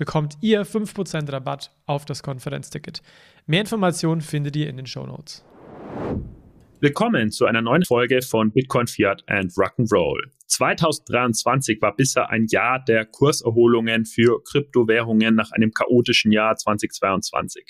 bekommt ihr 5% Rabatt auf das Konferenzticket. Mehr Informationen findet ihr in den Show Notes. Willkommen zu einer neuen Folge von Bitcoin Fiat and Rock'n'Roll. 2023 war bisher ein Jahr der Kurserholungen für Kryptowährungen nach einem chaotischen Jahr 2022.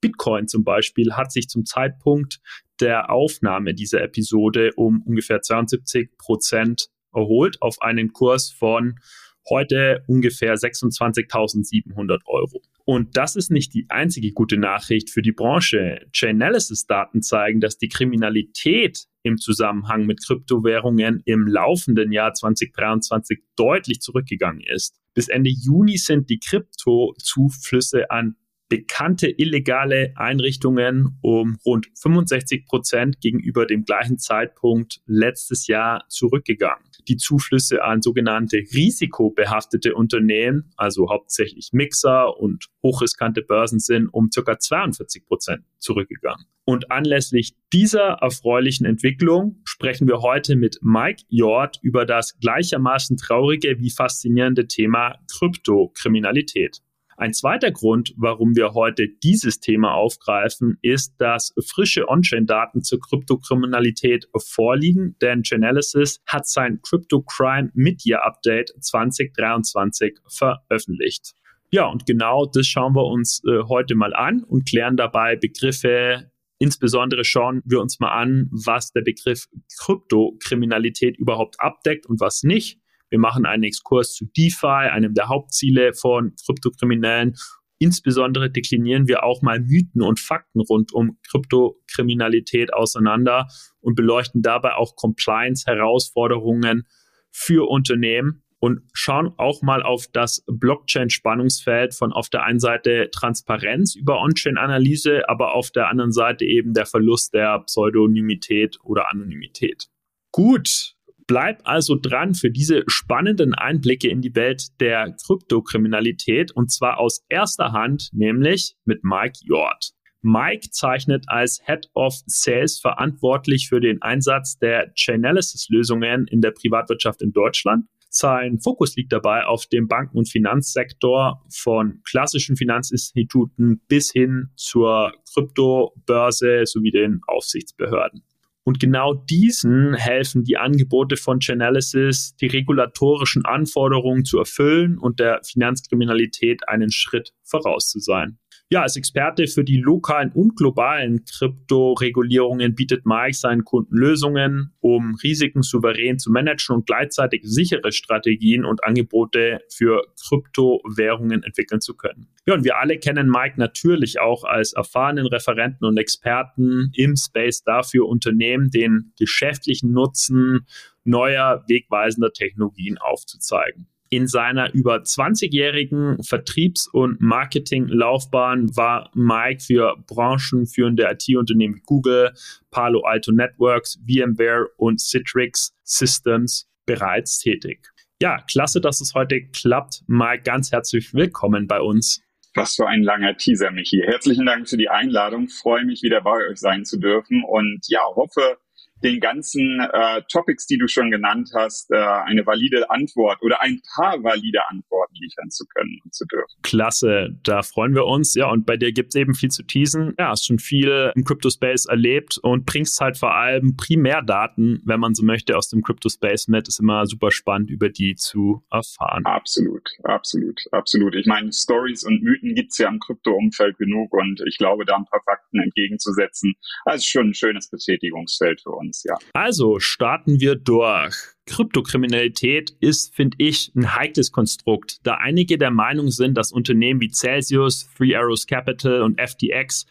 Bitcoin zum Beispiel hat sich zum Zeitpunkt der Aufnahme dieser Episode um ungefähr 72 Prozent erholt auf einen Kurs von heute ungefähr 26.700 Euro. Und das ist nicht die einzige gute Nachricht für die Branche. Chainalysis-Daten zeigen, dass die Kriminalität im Zusammenhang mit Kryptowährungen im laufenden Jahr 2023 deutlich zurückgegangen ist. Bis Ende Juni sind die Kryptozuflüsse an bekannte illegale Einrichtungen um rund 65 Prozent gegenüber dem gleichen Zeitpunkt letztes Jahr zurückgegangen. Die Zuflüsse an sogenannte risikobehaftete Unternehmen, also hauptsächlich Mixer und hochriskante Börsen, sind um ca. 42 Prozent zurückgegangen. Und anlässlich dieser erfreulichen Entwicklung sprechen wir heute mit Mike Jord über das gleichermaßen traurige wie faszinierende Thema Kryptokriminalität. Ein zweiter Grund, warum wir heute dieses Thema aufgreifen, ist, dass frische On-Chain-Daten zur Kryptokriminalität vorliegen, denn Chainalysis hat sein Crypto Crime Mid-Year Update 2023 veröffentlicht. Ja, und genau das schauen wir uns äh, heute mal an und klären dabei Begriffe Insbesondere schauen wir uns mal an, was der Begriff Kryptokriminalität überhaupt abdeckt und was nicht. Wir machen einen Exkurs zu DeFi, einem der Hauptziele von Kryptokriminellen. Insbesondere deklinieren wir auch mal Mythen und Fakten rund um Kryptokriminalität auseinander und beleuchten dabei auch Compliance-Herausforderungen für Unternehmen und schauen auch mal auf das Blockchain-Spannungsfeld von auf der einen Seite Transparenz über On-Chain-Analyse, aber auf der anderen Seite eben der Verlust der Pseudonymität oder Anonymität. Gut, Bleib also dran für diese spannenden Einblicke in die Welt der Kryptokriminalität und zwar aus erster Hand, nämlich mit Mike Jord. Mike zeichnet als Head of Sales verantwortlich für den Einsatz der Chainalysis-Lösungen in der Privatwirtschaft in Deutschland. Sein Fokus liegt dabei auf dem Banken- und Finanzsektor von klassischen Finanzinstituten bis hin zur Kryptobörse sowie den Aufsichtsbehörden. Und genau diesen helfen die Angebote von Chainalysis, die regulatorischen Anforderungen zu erfüllen und der Finanzkriminalität einen Schritt voraus zu sein. Ja, als Experte für die lokalen und globalen Kryptoregulierungen bietet Mike seinen Kunden Lösungen, um Risiken souverän zu managen und gleichzeitig sichere Strategien und Angebote für Kryptowährungen entwickeln zu können. Ja, und wir alle kennen Mike natürlich auch als erfahrenen Referenten und Experten im Space dafür, Unternehmen den geschäftlichen Nutzen neuer wegweisender Technologien aufzuzeigen. In seiner über 20-jährigen Vertriebs- und Marketinglaufbahn war Mike für branchenführende IT-Unternehmen wie Google, Palo Alto Networks, VMware und Citrix Systems bereits tätig. Ja, klasse, dass es heute klappt. Mike, ganz herzlich willkommen bei uns. Was für ein langer Teaser, Michi. Herzlichen Dank für die Einladung. Freue mich, wieder bei euch sein zu dürfen und ja, hoffe, den ganzen äh, Topics, die du schon genannt hast, äh, eine valide Antwort oder ein paar valide Antworten liefern zu können und zu dürfen. Klasse, da freuen wir uns. Ja, und bei dir gibt es eben viel zu teasen. Ja, hast schon viel im Crypto-Space erlebt und bringst halt vor allem Primärdaten, wenn man so möchte, aus dem Crypto-Space mit. Ist immer super spannend, über die zu erfahren. Absolut, absolut, absolut. Ich meine, Stories und Mythen gibt's ja im Krypto-Umfeld genug und ich glaube, da ein paar Fakten entgegenzusetzen, also schon ein schönes Betätigungsfeld für uns uns, ja. Also starten wir durch. Kryptokriminalität ist, finde ich, ein heikles Konstrukt, da einige der Meinung sind, dass Unternehmen wie Celsius, Three Arrows Capital und FTX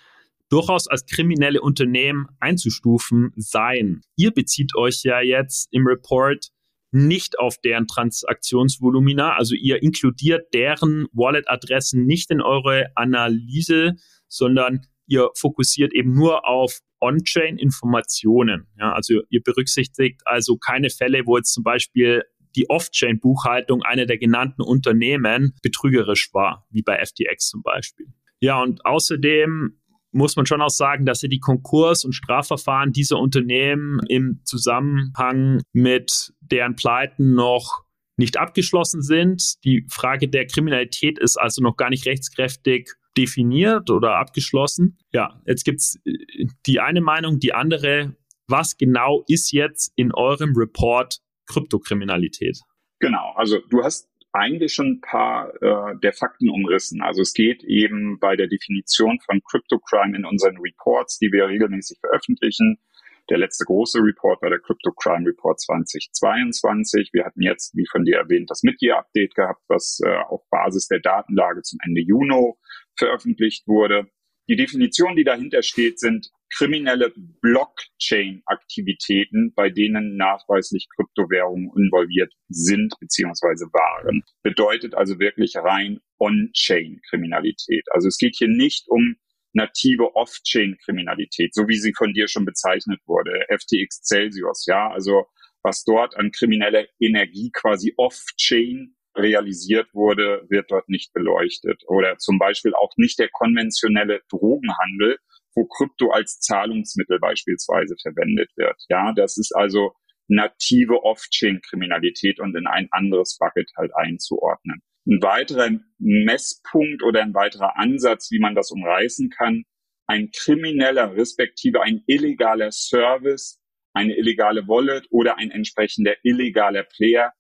durchaus als kriminelle Unternehmen einzustufen seien. Ihr bezieht euch ja jetzt im Report nicht auf deren Transaktionsvolumina. Also ihr inkludiert deren Wallet-Adressen nicht in eure Analyse, sondern ihr fokussiert eben nur auf On-Chain-Informationen. Ja, also ihr berücksichtigt also keine Fälle, wo jetzt zum Beispiel die Off-Chain-Buchhaltung einer der genannten Unternehmen betrügerisch war, wie bei FTX zum Beispiel. Ja, und außerdem muss man schon auch sagen, dass ja die Konkurs- und Strafverfahren dieser Unternehmen im Zusammenhang mit deren Pleiten noch nicht abgeschlossen sind. Die Frage der Kriminalität ist also noch gar nicht rechtskräftig definiert oder abgeschlossen. Ja, jetzt gibt's äh, die eine Meinung, die andere. Was genau ist jetzt in eurem Report Kryptokriminalität? Genau, also du hast eigentlich schon ein paar äh, der Fakten umrissen. Also es geht eben bei der Definition von Cryptocrime in unseren Reports, die wir regelmäßig veröffentlichen. Der letzte große Report war der Cryptocrime Report 2022. Wir hatten jetzt, wie von dir erwähnt, das Mid-Year-Update gehabt, was äh, auf Basis der Datenlage zum Ende Juni veröffentlicht wurde. Die Definition, die dahinter steht, sind kriminelle Blockchain-Aktivitäten, bei denen nachweislich Kryptowährungen involviert sind bzw. waren. Bedeutet also wirklich rein On-Chain-Kriminalität. Also es geht hier nicht um native Off-Chain-Kriminalität, so wie sie von dir schon bezeichnet wurde, FTX Celsius, ja, also was dort an krimineller Energie quasi Off-Chain realisiert wurde, wird dort nicht beleuchtet. Oder zum Beispiel auch nicht der konventionelle Drogenhandel, wo Krypto als Zahlungsmittel beispielsweise verwendet wird. Ja, das ist also native Off-Chain-Kriminalität und in ein anderes Bucket halt einzuordnen. Ein weiterer Messpunkt oder ein weiterer Ansatz, wie man das umreißen kann, ein krimineller respektive ein illegaler Service, eine illegale Wallet oder ein entsprechender illegaler Player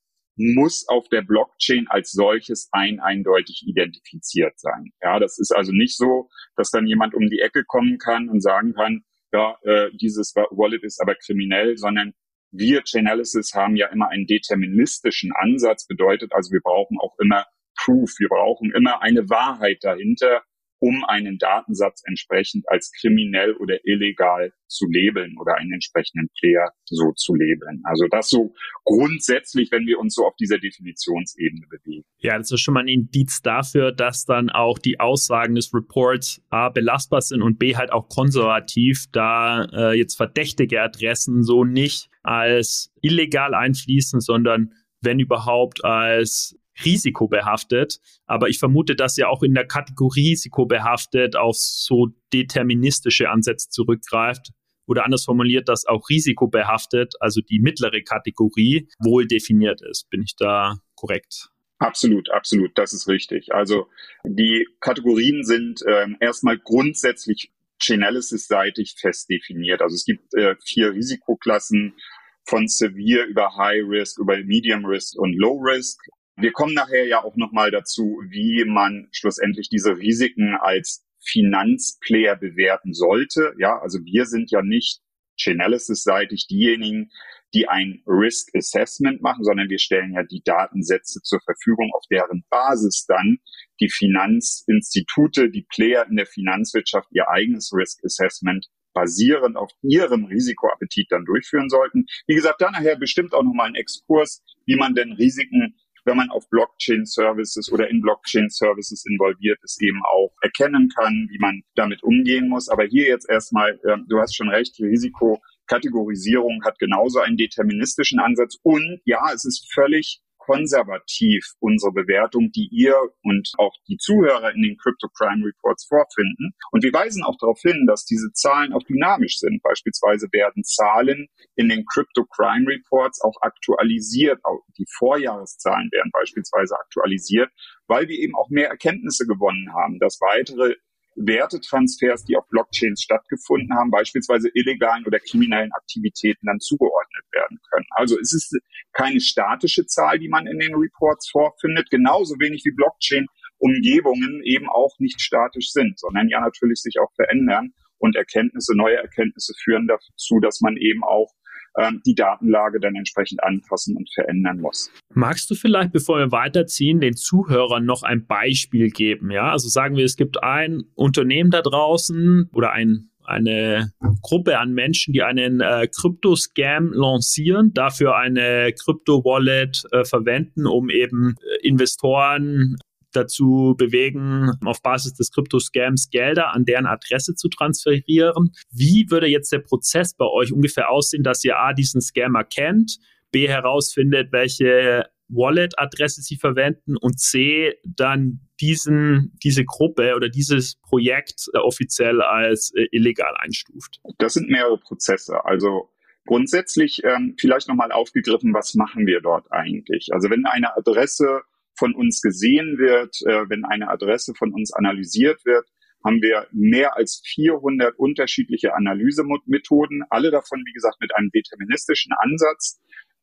muss auf der Blockchain als solches ein eindeutig identifiziert sein. Ja, das ist also nicht so, dass dann jemand um die Ecke kommen kann und sagen kann, ja, äh, dieses Wallet ist aber kriminell, sondern wir Chainalysis haben ja immer einen deterministischen Ansatz, bedeutet also, wir brauchen auch immer Proof, wir brauchen immer eine Wahrheit dahinter, um einen Datensatz entsprechend als kriminell oder illegal zu labeln oder einen entsprechenden Player so zu labeln. Also das so grundsätzlich, wenn wir uns so auf dieser Definitionsebene bewegen. Ja, das ist schon mal ein Indiz dafür, dass dann auch die Aussagen des Reports A belastbar sind und B halt auch konservativ, da äh, jetzt verdächtige Adressen so nicht als illegal einfließen, sondern wenn überhaupt als risikobehaftet. Aber ich vermute, dass ihr auch in der Kategorie risikobehaftet auf so deterministische Ansätze zurückgreift. Oder anders formuliert, dass auch risikobehaftet, also die mittlere Kategorie, wohl definiert ist. Bin ich da korrekt? Absolut, absolut, das ist richtig. Also die Kategorien sind ähm, erstmal grundsätzlich Chainalysis-seitig fest definiert. Also es gibt äh, vier Risikoklassen von Severe über High Risk, über Medium Risk und Low Risk. Wir kommen nachher ja auch nochmal dazu, wie man schlussendlich diese Risiken als Finanzplayer bewerten sollte. Ja, also wir sind ja nicht Chainalysis-seitig diejenigen, die ein Risk Assessment machen, sondern wir stellen ja die Datensätze zur Verfügung, auf deren Basis dann die Finanzinstitute, die Player in der Finanzwirtschaft ihr eigenes Risk Assessment basierend auf ihrem Risikoappetit dann durchführen sollten. Wie gesagt, dann nachher bestimmt auch nochmal ein Exkurs, wie man denn Risiken wenn man auf Blockchain-Services oder in Blockchain-Services involviert ist, eben auch erkennen kann, wie man damit umgehen muss. Aber hier jetzt erstmal, äh, du hast schon recht, die Risikokategorisierung hat genauso einen deterministischen Ansatz. Und ja, es ist völlig konservativ unsere Bewertung, die ihr und auch die Zuhörer in den Crypto Crime Reports vorfinden. Und wir weisen auch darauf hin, dass diese Zahlen auch dynamisch sind. Beispielsweise werden Zahlen in den Crypto Crime Reports auch aktualisiert. Auch die Vorjahreszahlen werden beispielsweise aktualisiert, weil wir eben auch mehr Erkenntnisse gewonnen haben, dass weitere Wertetransfers, die auf Blockchains stattgefunden haben, beispielsweise illegalen oder kriminellen Aktivitäten dann zugeordnet werden können. Also es ist keine statische Zahl, die man in den Reports vorfindet, genauso wenig wie Blockchain-Umgebungen eben auch nicht statisch sind, sondern ja natürlich sich auch verändern und Erkenntnisse, neue Erkenntnisse führen dazu, dass man eben auch ähm, die Datenlage dann entsprechend anpassen und verändern muss. Magst du vielleicht, bevor wir weiterziehen, den Zuhörern noch ein Beispiel geben? Ja, also sagen wir, es gibt ein Unternehmen da draußen oder ein eine Gruppe an Menschen, die einen äh, Krypto-Scam lancieren, dafür eine Krypto-Wallet äh, verwenden, um eben äh, Investoren dazu bewegen, auf Basis des Krypto-Scams Gelder an deren Adresse zu transferieren. Wie würde jetzt der Prozess bei euch ungefähr aussehen, dass ihr A, diesen Scammer kennt, B, herausfindet, welche Wallet-Adresse sie verwenden und C, dann diesen, diese Gruppe oder dieses Projekt äh, offiziell als äh, illegal einstuft? Das sind mehrere Prozesse. Also grundsätzlich ähm, vielleicht nochmal aufgegriffen, was machen wir dort eigentlich? Also wenn eine Adresse von uns gesehen wird, äh, wenn eine Adresse von uns analysiert wird, haben wir mehr als 400 unterschiedliche Analysemethoden, alle davon, wie gesagt, mit einem deterministischen Ansatz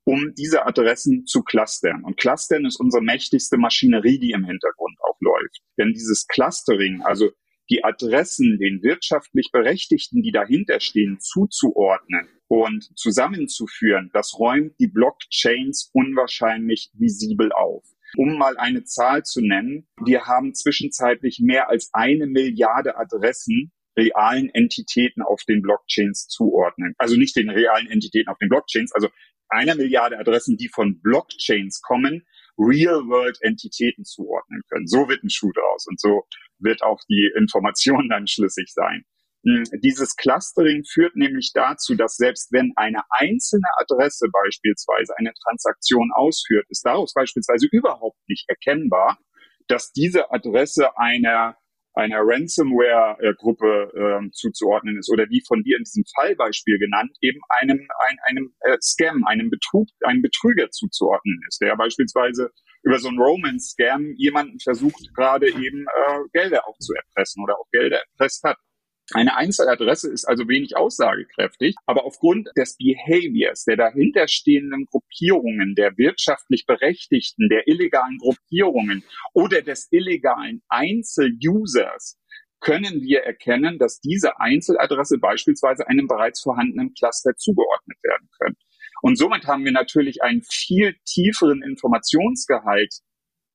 um diese Adressen zu clustern. Und clustern ist unsere mächtigste Maschinerie, die im Hintergrund auch läuft. Denn dieses Clustering, also die Adressen den wirtschaftlich Berechtigten, die dahinter stehen, zuzuordnen und zusammenzuführen, das räumt die Blockchains unwahrscheinlich visibel auf. Um mal eine Zahl zu nennen, wir haben zwischenzeitlich mehr als eine Milliarde Adressen realen Entitäten auf den Blockchains zuordnen. Also nicht den realen Entitäten auf den Blockchains, also einer Milliarde Adressen, die von Blockchains kommen, Real-World-Entitäten zuordnen können. So wird ein Schuh draus und so wird auch die Information dann schlüssig sein. Hm, dieses Clustering führt nämlich dazu, dass selbst wenn eine einzelne Adresse beispielsweise eine Transaktion ausführt, ist daraus beispielsweise überhaupt nicht erkennbar, dass diese Adresse einer einer Ransomware-Gruppe ähm, zuzuordnen ist oder wie von dir in diesem Fallbeispiel genannt, eben einem, ein, einem äh, Scam, einem Betrug, einem Betrüger zuzuordnen ist, der beispielsweise über so einen Romance-Scam jemanden versucht, gerade eben äh, Gelder auch zu erpressen oder auch Gelder erpresst hat. Eine Einzeladresse ist also wenig aussagekräftig, aber aufgrund des Behaviors, der dahinterstehenden Gruppierungen, der wirtschaftlich Berechtigten, der illegalen Gruppierungen oder des illegalen Einzelusers können wir erkennen, dass diese Einzeladresse beispielsweise einem bereits vorhandenen Cluster zugeordnet werden können. Und somit haben wir natürlich einen viel tieferen Informationsgehalt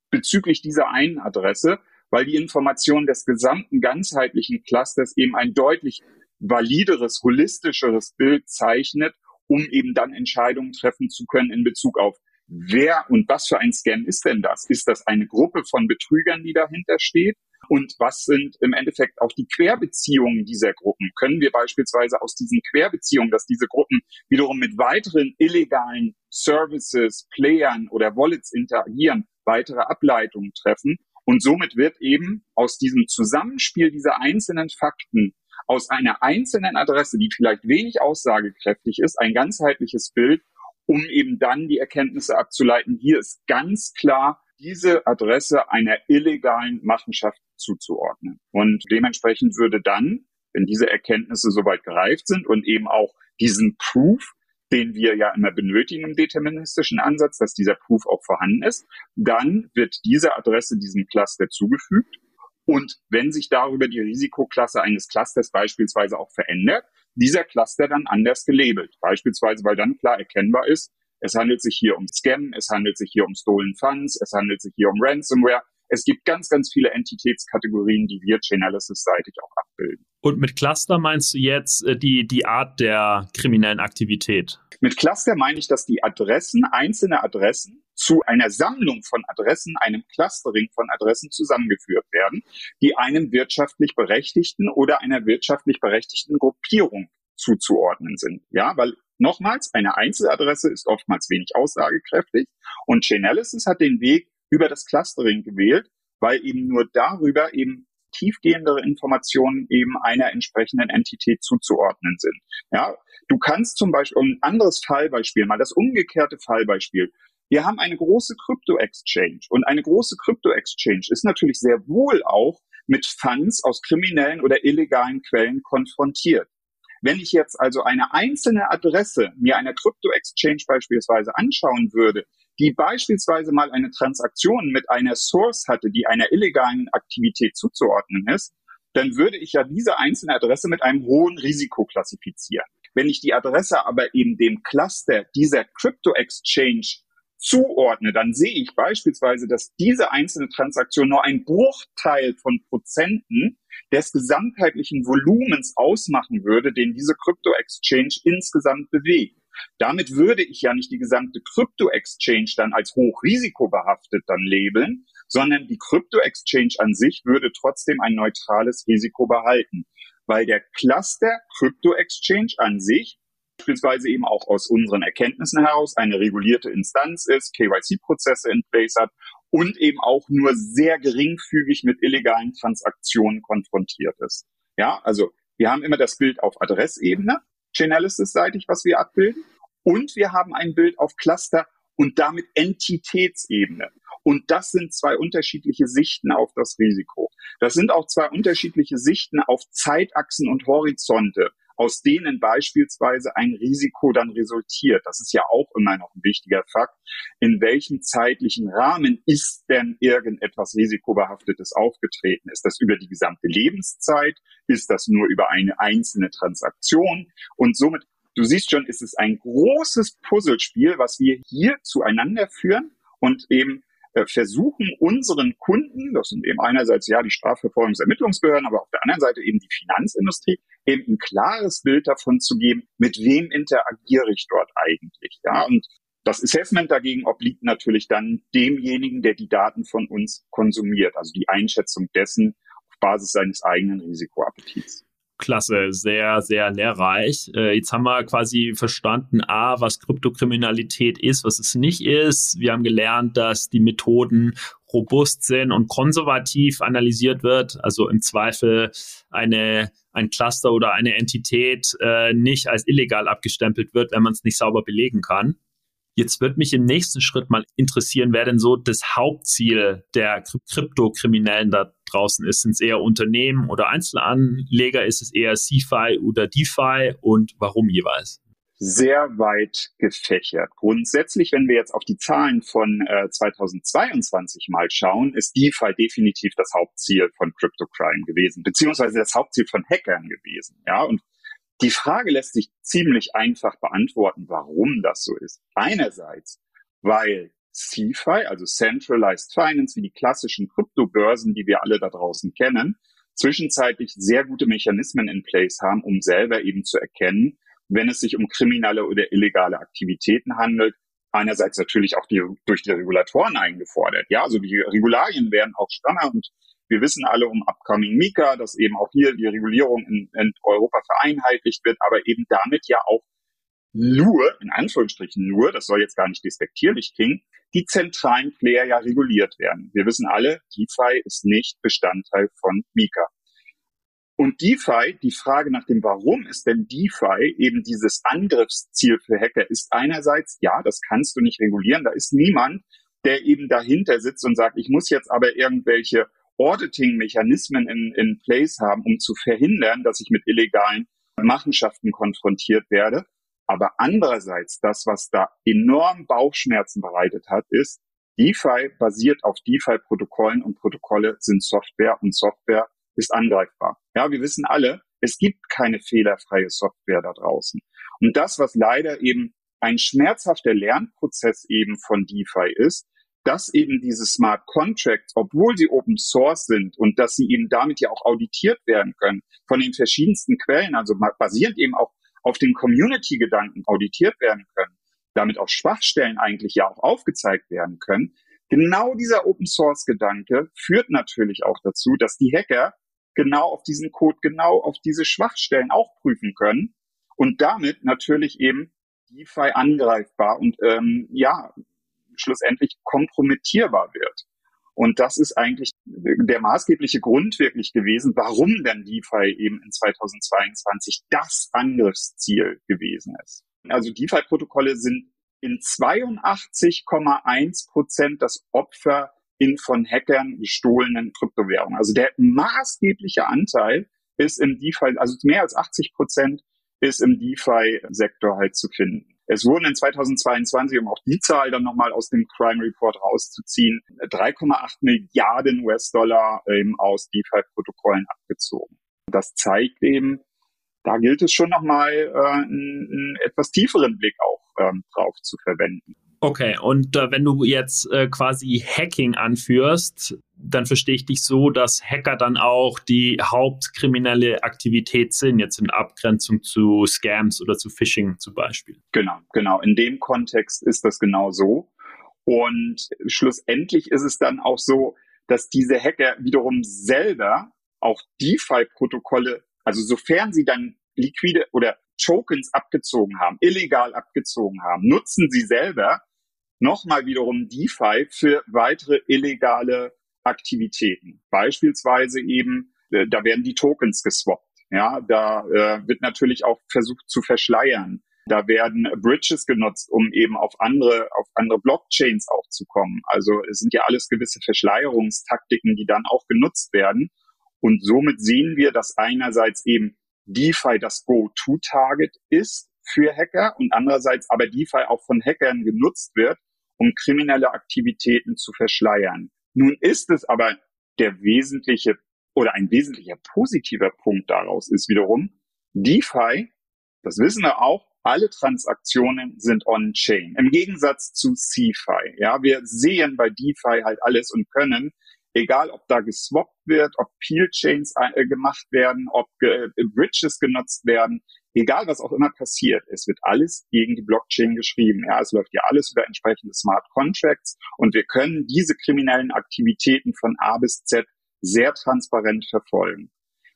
bezüglich dieser einen Adresse, weil die Information des gesamten ganzheitlichen Clusters eben ein deutlich valideres, holistischeres Bild zeichnet, um eben dann Entscheidungen treffen zu können in Bezug auf wer und was für ein Scam ist denn das? Ist das eine Gruppe von Betrügern, die dahinter steht? Und was sind im Endeffekt auch die Querbeziehungen dieser Gruppen? Können wir beispielsweise aus diesen Querbeziehungen, dass diese Gruppen wiederum mit weiteren illegalen Services, Playern oder Wallets interagieren, weitere Ableitungen treffen? Und somit wird eben aus diesem Zusammenspiel dieser einzelnen Fakten aus einer einzelnen Adresse, die vielleicht wenig aussagekräftig ist, ein ganzheitliches Bild, um eben dann die Erkenntnisse abzuleiten. Hier ist ganz klar diese Adresse einer illegalen Machenschaft zuzuordnen. Und dementsprechend würde dann, wenn diese Erkenntnisse soweit gereift sind und eben auch diesen Proof den wir ja immer benötigen im deterministischen Ansatz, dass dieser Proof auch vorhanden ist. Dann wird diese Adresse diesem Cluster zugefügt. Und wenn sich darüber die Risikoklasse eines Clusters beispielsweise auch verändert, dieser Cluster dann anders gelabelt. Beispielsweise, weil dann klar erkennbar ist, es handelt sich hier um Scam, es handelt sich hier um Stolen Funds, es handelt sich hier um Ransomware. Es gibt ganz, ganz viele Entitätskategorien, die wir Chainalysis-seitig auch abbilden. Und mit Cluster meinst du jetzt äh, die, die Art der kriminellen Aktivität? Mit Cluster meine ich, dass die Adressen, einzelne Adressen, zu einer Sammlung von Adressen, einem Clustering von Adressen zusammengeführt werden, die einem wirtschaftlich Berechtigten oder einer wirtschaftlich berechtigten Gruppierung zuzuordnen sind. Ja, weil nochmals, eine Einzeladresse ist oftmals wenig aussagekräftig und Chainalysis hat den Weg über das Clustering gewählt, weil eben nur darüber eben tiefgehendere Informationen eben einer entsprechenden Entität zuzuordnen sind. Ja, du kannst zum Beispiel ein anderes Fallbeispiel, mal das umgekehrte Fallbeispiel. Wir haben eine große Krypto-Exchange und eine große Krypto-Exchange ist natürlich sehr wohl auch mit Funds aus kriminellen oder illegalen Quellen konfrontiert. Wenn ich jetzt also eine einzelne Adresse mir einer Krypto-Exchange beispielsweise anschauen würde, die beispielsweise mal eine Transaktion mit einer Source hatte, die einer illegalen Aktivität zuzuordnen ist, dann würde ich ja diese einzelne Adresse mit einem hohen Risiko klassifizieren. Wenn ich die Adresse aber eben dem Cluster dieser Crypto Exchange zuordne, dann sehe ich beispielsweise, dass diese einzelne Transaktion nur ein Bruchteil von Prozenten des gesamtheitlichen Volumens ausmachen würde, den diese Crypto-Exchange insgesamt bewegt. Damit würde ich ja nicht die gesamte Crypto-Exchange dann als hochrisikobehaftet dann labeln, sondern die Crypto-Exchange an sich würde trotzdem ein neutrales Risiko behalten, weil der Cluster Crypto-Exchange an sich beispielsweise eben auch aus unseren Erkenntnissen heraus eine regulierte Instanz ist, KYC-Prozesse in place hat und eben auch nur sehr geringfügig mit illegalen Transaktionen konfrontiert ist. Ja, also wir haben immer das Bild auf Adressebene, Chainalysis-seitig, was wir abbilden, und wir haben ein Bild auf Cluster und damit Entitätsebene. Und das sind zwei unterschiedliche Sichten auf das Risiko. Das sind auch zwei unterschiedliche Sichten auf Zeitachsen und Horizonte aus denen beispielsweise ein Risiko dann resultiert. Das ist ja auch immer noch ein wichtiger Fakt. In welchem zeitlichen Rahmen ist denn irgendetwas Risikobehaftetes aufgetreten? Ist das über die gesamte Lebenszeit? Ist das nur über eine einzelne Transaktion? Und somit, du siehst schon, ist es ein großes Puzzlespiel, was wir hier zueinander führen und eben versuchen unseren Kunden, das sind eben einerseits ja die Strafverfolgungsermittlungsbehörden, aber auf der anderen Seite eben die Finanzindustrie, eben ein klares Bild davon zu geben, mit wem interagiere ich dort eigentlich. Ja, und das Assessment dagegen obliegt natürlich dann demjenigen, der die Daten von uns konsumiert, also die Einschätzung dessen auf Basis seines eigenen Risikoappetits. Klasse, sehr, sehr lehrreich. Äh, jetzt haben wir quasi verstanden, A, was Kryptokriminalität ist, was es nicht ist. Wir haben gelernt, dass die Methoden robust sind und konservativ analysiert wird, also im Zweifel eine, ein Cluster oder eine Entität äh, nicht als illegal abgestempelt wird, wenn man es nicht sauber belegen kann. Jetzt wird mich im nächsten Schritt mal interessieren, wer denn so das Hauptziel der Kryptokriminellen da draußen ist. Sind es eher Unternehmen oder Einzelanleger? Ist es eher CFI oder DeFi und warum jeweils? Sehr weit gefächert. Grundsätzlich, wenn wir jetzt auf die Zahlen von äh, 2022 mal schauen, ist DeFi definitiv das Hauptziel von Cryptocrime gewesen, beziehungsweise das Hauptziel von Hackern gewesen. Ja, und die Frage lässt sich ziemlich einfach beantworten, warum das so ist. Einerseits, weil CFI, also Centralized Finance, wie die klassischen Kryptobörsen, die wir alle da draußen kennen, zwischenzeitlich sehr gute Mechanismen in place haben, um selber eben zu erkennen, wenn es sich um kriminelle oder illegale Aktivitäten handelt. Einerseits natürlich auch die, durch die Regulatoren eingefordert. Ja, also die Regularien werden auch strenger und wir wissen alle um Upcoming Mika, dass eben auch hier die Regulierung in, in Europa vereinheitlicht wird, aber eben damit ja auch nur, in Anführungsstrichen nur, das soll jetzt gar nicht despektierlich klingen, die zentralen Player ja reguliert werden. Wir wissen alle, DeFi ist nicht Bestandteil von Mika. Und DeFi, die Frage nach dem Warum ist denn DeFi eben dieses Angriffsziel für Hacker, ist einerseits, ja, das kannst du nicht regulieren, da ist niemand, der eben dahinter sitzt und sagt, ich muss jetzt aber irgendwelche Auditing-Mechanismen in, in place haben, um zu verhindern, dass ich mit illegalen Machenschaften konfrontiert werde. Aber andererseits, das, was da enorm Bauchschmerzen bereitet hat, ist, DeFi basiert auf DeFi-Protokollen und Protokolle sind Software und Software ist angreifbar. Ja, wir wissen alle, es gibt keine fehlerfreie Software da draußen. Und das, was leider eben ein schmerzhafter Lernprozess eben von DeFi ist, dass eben diese Smart Contracts, obwohl sie Open Source sind und dass sie eben damit ja auch auditiert werden können von den verschiedensten Quellen, also basierend eben auch auf den Community-Gedanken auditiert werden können, damit auch Schwachstellen eigentlich ja auch aufgezeigt werden können. Genau dieser Open Source Gedanke führt natürlich auch dazu, dass die Hacker genau auf diesen Code, genau auf diese Schwachstellen auch prüfen können und damit natürlich eben DeFi angreifbar und ähm, ja schlussendlich kompromittierbar wird. Und das ist eigentlich der maßgebliche Grund wirklich gewesen, warum denn DeFi eben in 2022 das Angriffsziel gewesen ist. Also DeFi-Protokolle sind in 82,1 Prozent das Opfer in von Hackern gestohlenen Kryptowährungen. Also der maßgebliche Anteil ist im DeFi, also mehr als 80 Prozent ist im DeFi-Sektor halt zu finden. Es wurden in 2022, um auch die Zahl dann nochmal aus dem Crime Report rauszuziehen, 3,8 Milliarden US-Dollar ähm, aus DeFi-Protokollen abgezogen. Das zeigt eben, da gilt es schon nochmal äh, einen, einen etwas tieferen Blick auch ähm, drauf zu verwenden. Okay, und äh, wenn du jetzt äh, quasi Hacking anführst, dann verstehe ich dich so, dass Hacker dann auch die hauptkriminelle Aktivität sind, jetzt in Abgrenzung zu Scams oder zu Phishing zum Beispiel. Genau, genau. In dem Kontext ist das genau so. Und schlussendlich ist es dann auch so, dass diese Hacker wiederum selber auch DeFi-Protokolle, also sofern sie dann liquide oder Tokens abgezogen haben, illegal abgezogen haben, nutzen sie selber nochmal wiederum DeFi für weitere illegale Aktivitäten. Beispielsweise eben, äh, da werden die Tokens geswappt. Ja, da äh, wird natürlich auch versucht zu verschleiern. Da werden Bridges genutzt, um eben auf andere, auf andere Blockchains auch zu kommen. Also es sind ja alles gewisse Verschleierungstaktiken, die dann auch genutzt werden. Und somit sehen wir, dass einerseits eben DeFi das Go-To-Target ist für Hacker und andererseits aber DeFi auch von Hackern genutzt wird, um kriminelle Aktivitäten zu verschleiern. Nun ist es aber der wesentliche oder ein wesentlicher positiver Punkt daraus ist wiederum, DeFi, das wissen wir auch, alle Transaktionen sind on-chain. Im Gegensatz zu CeFi. Ja, wir sehen bei DeFi halt alles und können, egal ob da geswappt wird, ob Peel-Chains äh, gemacht werden, ob äh, Bridges genutzt werden, egal was auch immer passiert, es wird alles gegen die Blockchain geschrieben. Ja, es läuft ja alles über entsprechende Smart Contracts und wir können diese kriminellen Aktivitäten von A bis Z sehr transparent verfolgen.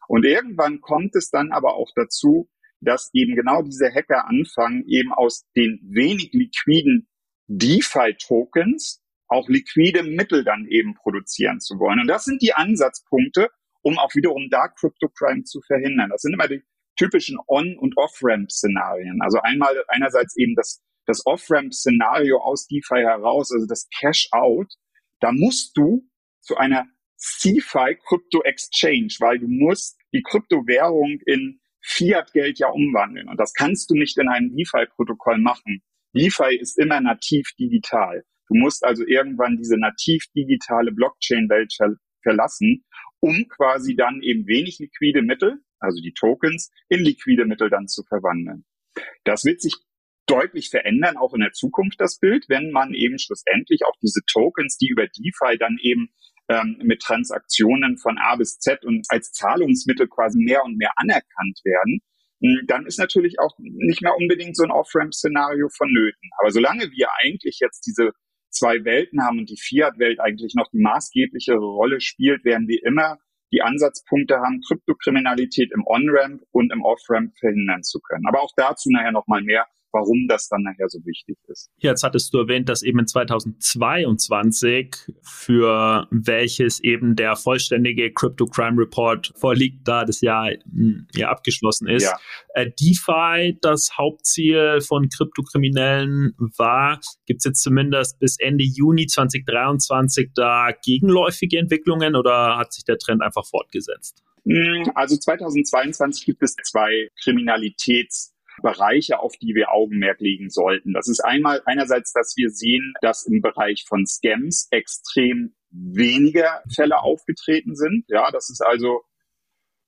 Und irgendwann kommt es dann aber auch dazu, dass eben genau diese Hacker anfangen, eben aus den wenig liquiden DeFi-Tokens auch liquide Mittel dann eben produzieren zu wollen. Und das sind die Ansatzpunkte, um auch wiederum da Crypto-Crime zu verhindern. Das sind immer die typischen On- und Off-Ramp-Szenarien. Also einmal einerseits eben das, das Off-Ramp-Szenario aus DeFi heraus, also das Cash-Out. Da musst du zu einer CeFi Crypto Exchange, weil du musst die Kryptowährung in Fiat-Geld ja umwandeln. Und das kannst du nicht in einem DeFi-Protokoll machen. DeFi ist immer nativ digital. Du musst also irgendwann diese nativ digitale Blockchain-Welt ver verlassen, um quasi dann eben wenig liquide Mittel, also die Tokens, in liquide Mittel dann zu verwandeln. Das wird sich deutlich verändern, auch in der Zukunft das Bild, wenn man eben schlussendlich auch diese Tokens, die über DeFi dann eben ähm, mit Transaktionen von A bis Z und als Zahlungsmittel quasi mehr und mehr anerkannt werden, hm, dann ist natürlich auch nicht mehr unbedingt so ein Off-Ramp-Szenario vonnöten. Aber solange wir eigentlich jetzt diese zwei Welten haben und die Fiat-Welt eigentlich noch die maßgebliche Rolle spielt, werden wir immer die Ansatzpunkte haben, Kryptokriminalität im On-Ramp und im Off-Ramp verhindern zu können. Aber auch dazu nachher nochmal mehr warum das dann nachher so wichtig ist. Jetzt hattest du erwähnt, dass eben in 2022 für welches eben der vollständige Crypto Crime Report vorliegt, da das Jahr hm, ja abgeschlossen ist. Ja. Äh, DeFi, das Hauptziel von Kryptokriminellen war, gibt es jetzt zumindest bis Ende Juni 2023 da gegenläufige Entwicklungen oder hat sich der Trend einfach fortgesetzt? Hm, also 2022 gibt es zwei Kriminalitäts Bereiche, auf die wir Augenmerk legen sollten. Das ist einmal einerseits, dass wir sehen, dass im Bereich von Scams extrem weniger Fälle aufgetreten sind. Ja, das ist also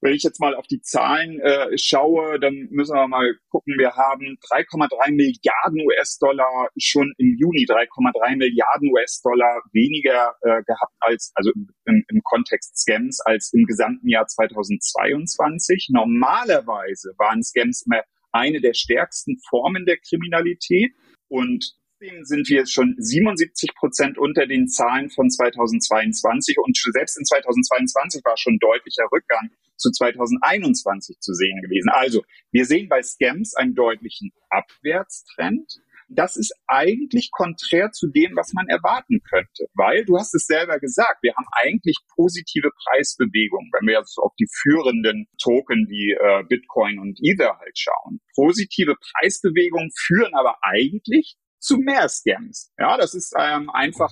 wenn ich jetzt mal auf die Zahlen äh, schaue, dann müssen wir mal gucken. Wir haben 3,3 Milliarden US-Dollar schon im Juni 3,3 Milliarden US-Dollar weniger äh, gehabt als also im, im Kontext Scams als im gesamten Jahr 2022. Normalerweise waren Scams immer eine der stärksten Formen der Kriminalität. Und sind wir schon 77 Prozent unter den Zahlen von 2022 und selbst in 2022 war schon deutlicher Rückgang zu 2021 zu sehen gewesen. Also wir sehen bei Scams einen deutlichen Abwärtstrend das ist eigentlich konträr zu dem, was man erwarten könnte. Weil, du hast es selber gesagt, wir haben eigentlich positive Preisbewegungen, wenn wir jetzt auf die führenden Token wie äh, Bitcoin und Ether halt schauen. Positive Preisbewegungen führen aber eigentlich zu mehr Scams. Ja, das ist ähm, einfach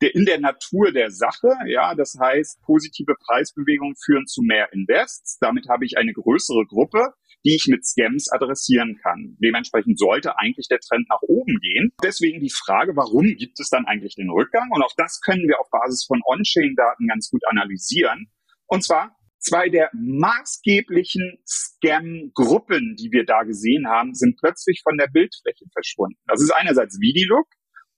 der, in der Natur der Sache. Ja, das heißt, positive Preisbewegungen führen zu mehr Invests. Damit habe ich eine größere Gruppe, die ich mit Scams adressieren kann. Dementsprechend sollte eigentlich der Trend nach oben gehen. Deswegen die Frage, warum gibt es dann eigentlich den Rückgang? Und auch das können wir auf Basis von On-Chain-Daten ganz gut analysieren. Und zwar zwei der maßgeblichen Scam-Gruppen, die wir da gesehen haben, sind plötzlich von der Bildfläche verschwunden. Das ist einerseits Vidilook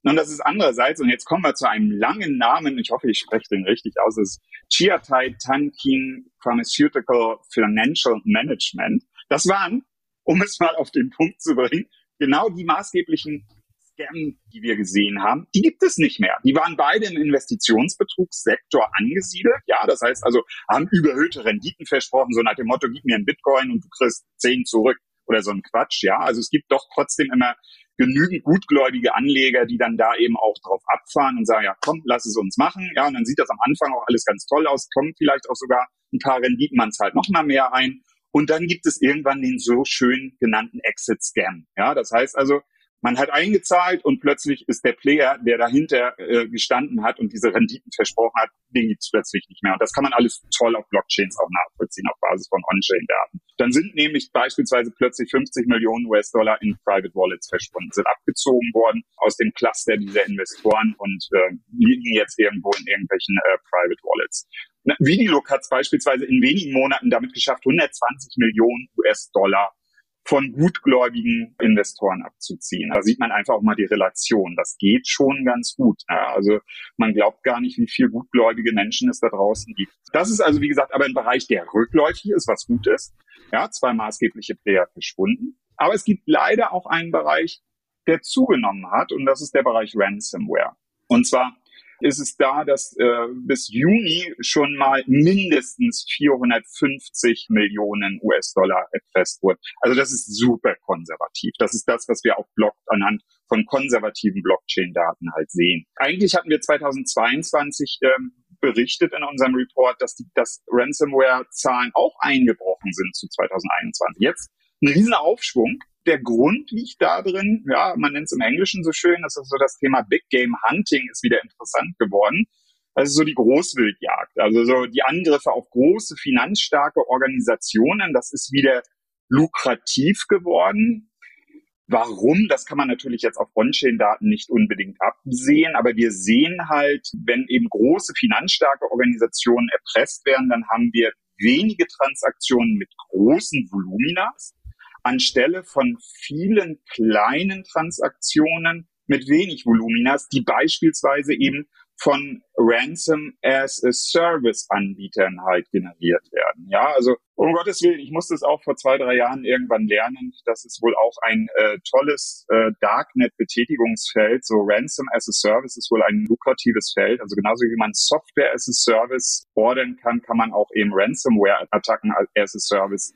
Und das ist andererseits, und jetzt kommen wir zu einem langen Namen, ich hoffe, ich spreche den richtig aus, das ist Chiatai Tanking Pharmaceutical Financial Management. Das waren, um es mal auf den Punkt zu bringen, genau die maßgeblichen Scam, die wir gesehen haben, die gibt es nicht mehr. Die waren beide im Investitionsbetrugssektor angesiedelt. Ja, das heißt also, haben überhöhte Renditen versprochen, so nach dem Motto, gib mir einen Bitcoin und du kriegst zehn zurück oder so ein Quatsch. Ja, also es gibt doch trotzdem immer genügend gutgläubige Anleger, die dann da eben auch drauf abfahren und sagen, ja, komm, lass es uns machen. Ja, und dann sieht das am Anfang auch alles ganz toll aus, kommen vielleicht auch sogar ein paar Renditen, man zahlt noch mal mehr ein. Und dann gibt es irgendwann den so schön genannten Exit-Scam. Ja, das heißt also, man hat eingezahlt und plötzlich ist der Player, der dahinter äh, gestanden hat und diese Renditen versprochen hat, den gibt's plötzlich nicht mehr. Und das kann man alles toll auf Blockchains auch nachvollziehen, auf Basis von On-Chain-Daten. Dann sind nämlich beispielsweise plötzlich 50 Millionen US-Dollar in Private Wallets verschwunden, sind abgezogen worden aus dem Cluster dieser Investoren und äh, liegen jetzt irgendwo in irgendwelchen äh, Private Wallets. Videolook hat es beispielsweise in wenigen Monaten damit geschafft, 120 Millionen US-Dollar von gutgläubigen Investoren abzuziehen. Da sieht man einfach auch mal die Relation. Das geht schon ganz gut. Also man glaubt gar nicht, wie viel gutgläubige Menschen es da draußen gibt. Das ist also, wie gesagt, aber ein Bereich, der rückläufig ist, was gut ist. Ja, zwei maßgebliche Player verschwunden. Aber es gibt leider auch einen Bereich, der zugenommen hat, und das ist der Bereich Ransomware. Und zwar ist es da, dass äh, bis Juni schon mal mindestens 450 Millionen US-Dollar erpresst wurden. Also das ist super konservativ. Das ist das, was wir auch Block anhand von konservativen Blockchain-Daten halt sehen. Eigentlich hatten wir 2022 ähm, berichtet in unserem Report, dass die dass Ransomware-Zahlen auch eingebrochen sind zu 2021. Jetzt ein riesen Aufschwung der Grund liegt da drin, ja, man nennt es im Englischen so schön, das ist so das Thema Big Game Hunting ist wieder interessant geworden. Also so die Großwildjagd, also so die Angriffe auf große, finanzstarke Organisationen, das ist wieder lukrativ geworden. Warum? Das kann man natürlich jetzt auf On-Chain-Daten nicht unbedingt absehen, aber wir sehen halt, wenn eben große finanzstarke Organisationen erpresst werden, dann haben wir wenige Transaktionen mit großen Voluminas anstelle von vielen kleinen Transaktionen mit wenig Voluminas, die beispielsweise eben von Ransom as a Service Anbietern halt generiert werden. Ja, also um Gottes Willen, ich musste es auch vor zwei, drei Jahren irgendwann lernen. Das ist wohl auch ein äh, tolles äh, Darknet-Betätigungsfeld. So Ransom as a Service ist wohl ein lukratives Feld. Also genauso wie man Software as a Service ordern kann, kann man auch eben Ransomware-Attacken as a Service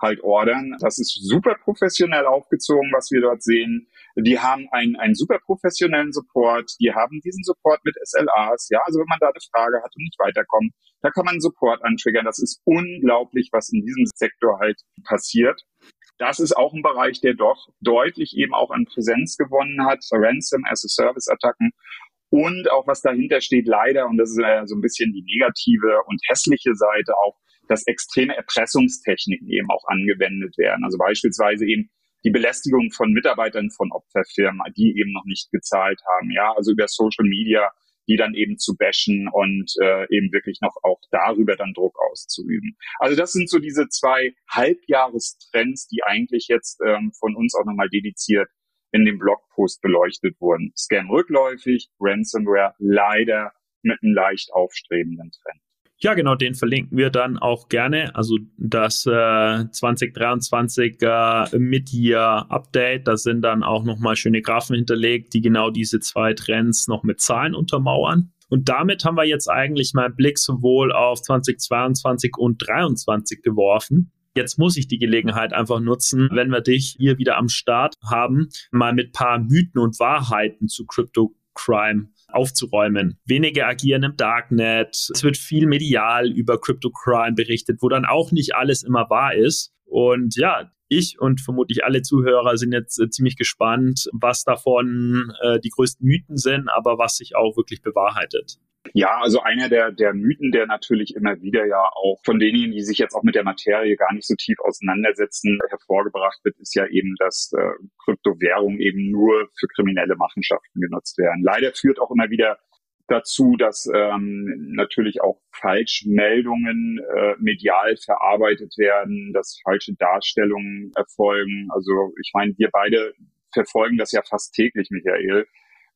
halt ordern. Das ist super professionell aufgezogen, was wir dort sehen. Die haben einen, einen super professionellen Support. Die haben diesen Support mit SLAs. Ja, also wenn man da eine Frage hat und nicht weiterkommt, da kann man Support antriggern. Das ist unglaublich, was in diesem Sektor halt passiert. Das ist auch ein Bereich, der doch deutlich eben auch an Präsenz gewonnen hat. Ransom as a Service Attacken. Und auch was dahinter steht, leider, und das ist äh, so ein bisschen die negative und hässliche Seite auch, dass extreme Erpressungstechniken eben auch angewendet werden. Also beispielsweise eben die Belästigung von Mitarbeitern von Opferfirmen, die eben noch nicht gezahlt haben. Ja, also über Social Media, die dann eben zu bashen und äh, eben wirklich noch auch darüber dann Druck auszuüben. Also das sind so diese zwei Halbjahrestrends, die eigentlich jetzt ähm, von uns auch nochmal dediziert in dem Blogpost beleuchtet wurden. Scam rückläufig, Ransomware leider mit einem leicht aufstrebenden Trend. Ja, genau, den verlinken wir dann auch gerne. Also das äh, 2023 äh, Mid-Year-Update, da sind dann auch nochmal schöne Graphen hinterlegt, die genau diese zwei Trends noch mit Zahlen untermauern. Und damit haben wir jetzt eigentlich mal einen Blick sowohl auf 2022 und 2023 geworfen. Jetzt muss ich die Gelegenheit einfach nutzen, wenn wir dich hier wieder am Start haben, mal mit paar Mythen und Wahrheiten zu Crypto Crime aufzuräumen. Wenige agieren im Darknet. Es wird viel medial über Crypto Crime berichtet, wo dann auch nicht alles immer wahr ist. Und ja, ich und vermutlich alle Zuhörer sind jetzt äh, ziemlich gespannt, was davon äh, die größten Mythen sind, aber was sich auch wirklich bewahrheitet. Ja, also einer der, der Mythen, der natürlich immer wieder ja auch von denjenigen, die sich jetzt auch mit der Materie gar nicht so tief auseinandersetzen, hervorgebracht wird, ist ja eben, dass äh, Kryptowährungen eben nur für kriminelle Machenschaften genutzt werden. Leider führt auch immer wieder dazu, dass ähm, natürlich auch Falschmeldungen äh, medial verarbeitet werden, dass falsche Darstellungen erfolgen. Also ich meine, wir beide verfolgen das ja fast täglich, Michael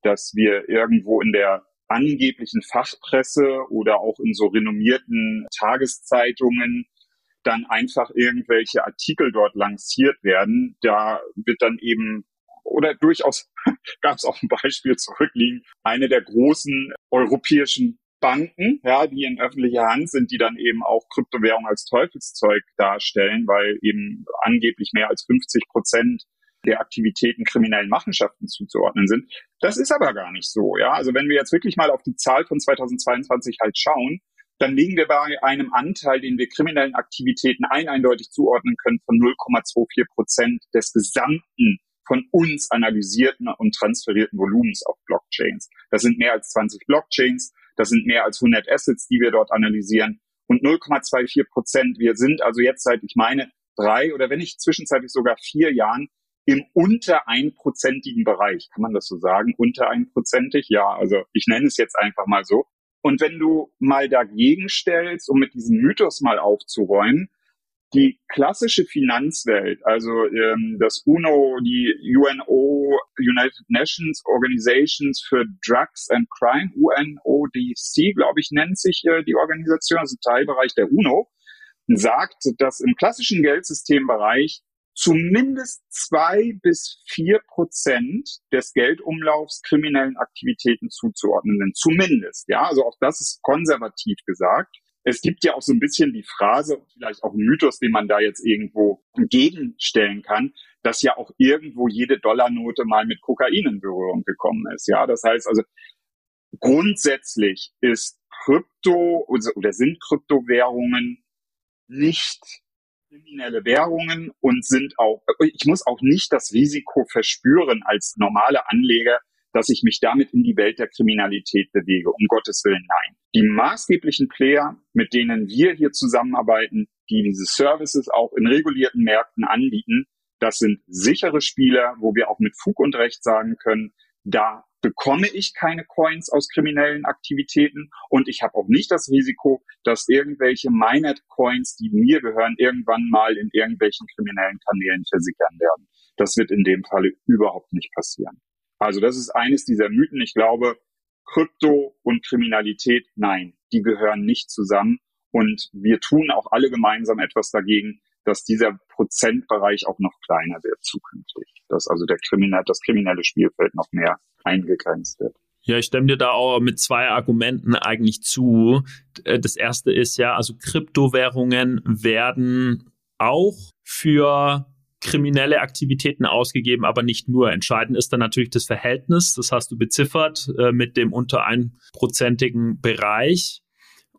dass wir irgendwo in der angeblichen Fachpresse oder auch in so renommierten Tageszeitungen dann einfach irgendwelche Artikel dort lanciert werden. Da wird dann eben oder durchaus gab es auch ein Beispiel zurückliegen, eine der großen europäischen Banken, ja, die in öffentlicher Hand sind, die dann eben auch Kryptowährung als Teufelszeug darstellen, weil eben angeblich mehr als 50 Prozent der Aktivitäten kriminellen Machenschaften zuzuordnen sind. Das ist aber gar nicht so, ja. Also wenn wir jetzt wirklich mal auf die Zahl von 2022 halt schauen, dann liegen wir bei einem Anteil, den wir kriminellen Aktivitäten ein eindeutig zuordnen können von 0,24 Prozent des gesamten von uns analysierten und transferierten Volumens auf Blockchains. Das sind mehr als 20 Blockchains, das sind mehr als 100 Assets, die wir dort analysieren und 0,24 Prozent. Wir sind also jetzt seit, ich meine, drei oder wenn nicht zwischenzeitlich sogar vier Jahren im unter einprozentigen Bereich. Kann man das so sagen? Unter einprozentig? Ja, also ich nenne es jetzt einfach mal so. Und wenn du mal dagegen stellst, um mit diesem Mythos mal aufzuräumen, die klassische Finanzwelt, also ähm, das UNO, die UNO, United Nations Organizations for Drugs and Crime, UNODC, glaube ich, nennt sich äh, die Organisation, also Teilbereich der UNO, sagt, dass im klassischen Geldsystembereich zumindest zwei bis vier Prozent des Geldumlaufs kriminellen Aktivitäten zuzuordnen sind. Zumindest, ja, also auch das ist konservativ gesagt. Es gibt ja auch so ein bisschen die Phrase, vielleicht auch ein Mythos, den man da jetzt irgendwo entgegenstellen kann, dass ja auch irgendwo jede Dollarnote mal mit Kokain in Berührung gekommen ist. Ja, das heißt also, grundsätzlich ist Krypto oder sind Kryptowährungen nicht kriminelle Währungen und sind auch, ich muss auch nicht das Risiko verspüren als normale Anleger, dass ich mich damit in die Welt der Kriminalität bewege. Um Gottes Willen, nein. Die maßgeblichen Player, mit denen wir hier zusammenarbeiten, die diese Services auch in regulierten Märkten anbieten, das sind sichere Spieler, wo wir auch mit Fug und Recht sagen können, da bekomme ich keine Coins aus kriminellen Aktivitäten und ich habe auch nicht das Risiko, dass irgendwelche Mined Coins, die mir gehören, irgendwann mal in irgendwelchen kriminellen Kanälen versickern werden. Das wird in dem Falle überhaupt nicht passieren. Also das ist eines dieser Mythen. Ich glaube, Krypto und Kriminalität, nein, die gehören nicht zusammen. Und wir tun auch alle gemeinsam etwas dagegen, dass dieser Prozentbereich auch noch kleiner wird zukünftig. Dass also der Kriminal, das kriminelle Spielfeld noch mehr eingegrenzt wird. Ja, ich stimme dir da auch mit zwei Argumenten eigentlich zu. Äh, das erste ist ja, also Kryptowährungen werden auch für kriminelle Aktivitäten ausgegeben, aber nicht nur. Entscheidend ist dann natürlich das Verhältnis, das hast du beziffert, äh, mit dem unter einprozentigen Bereich.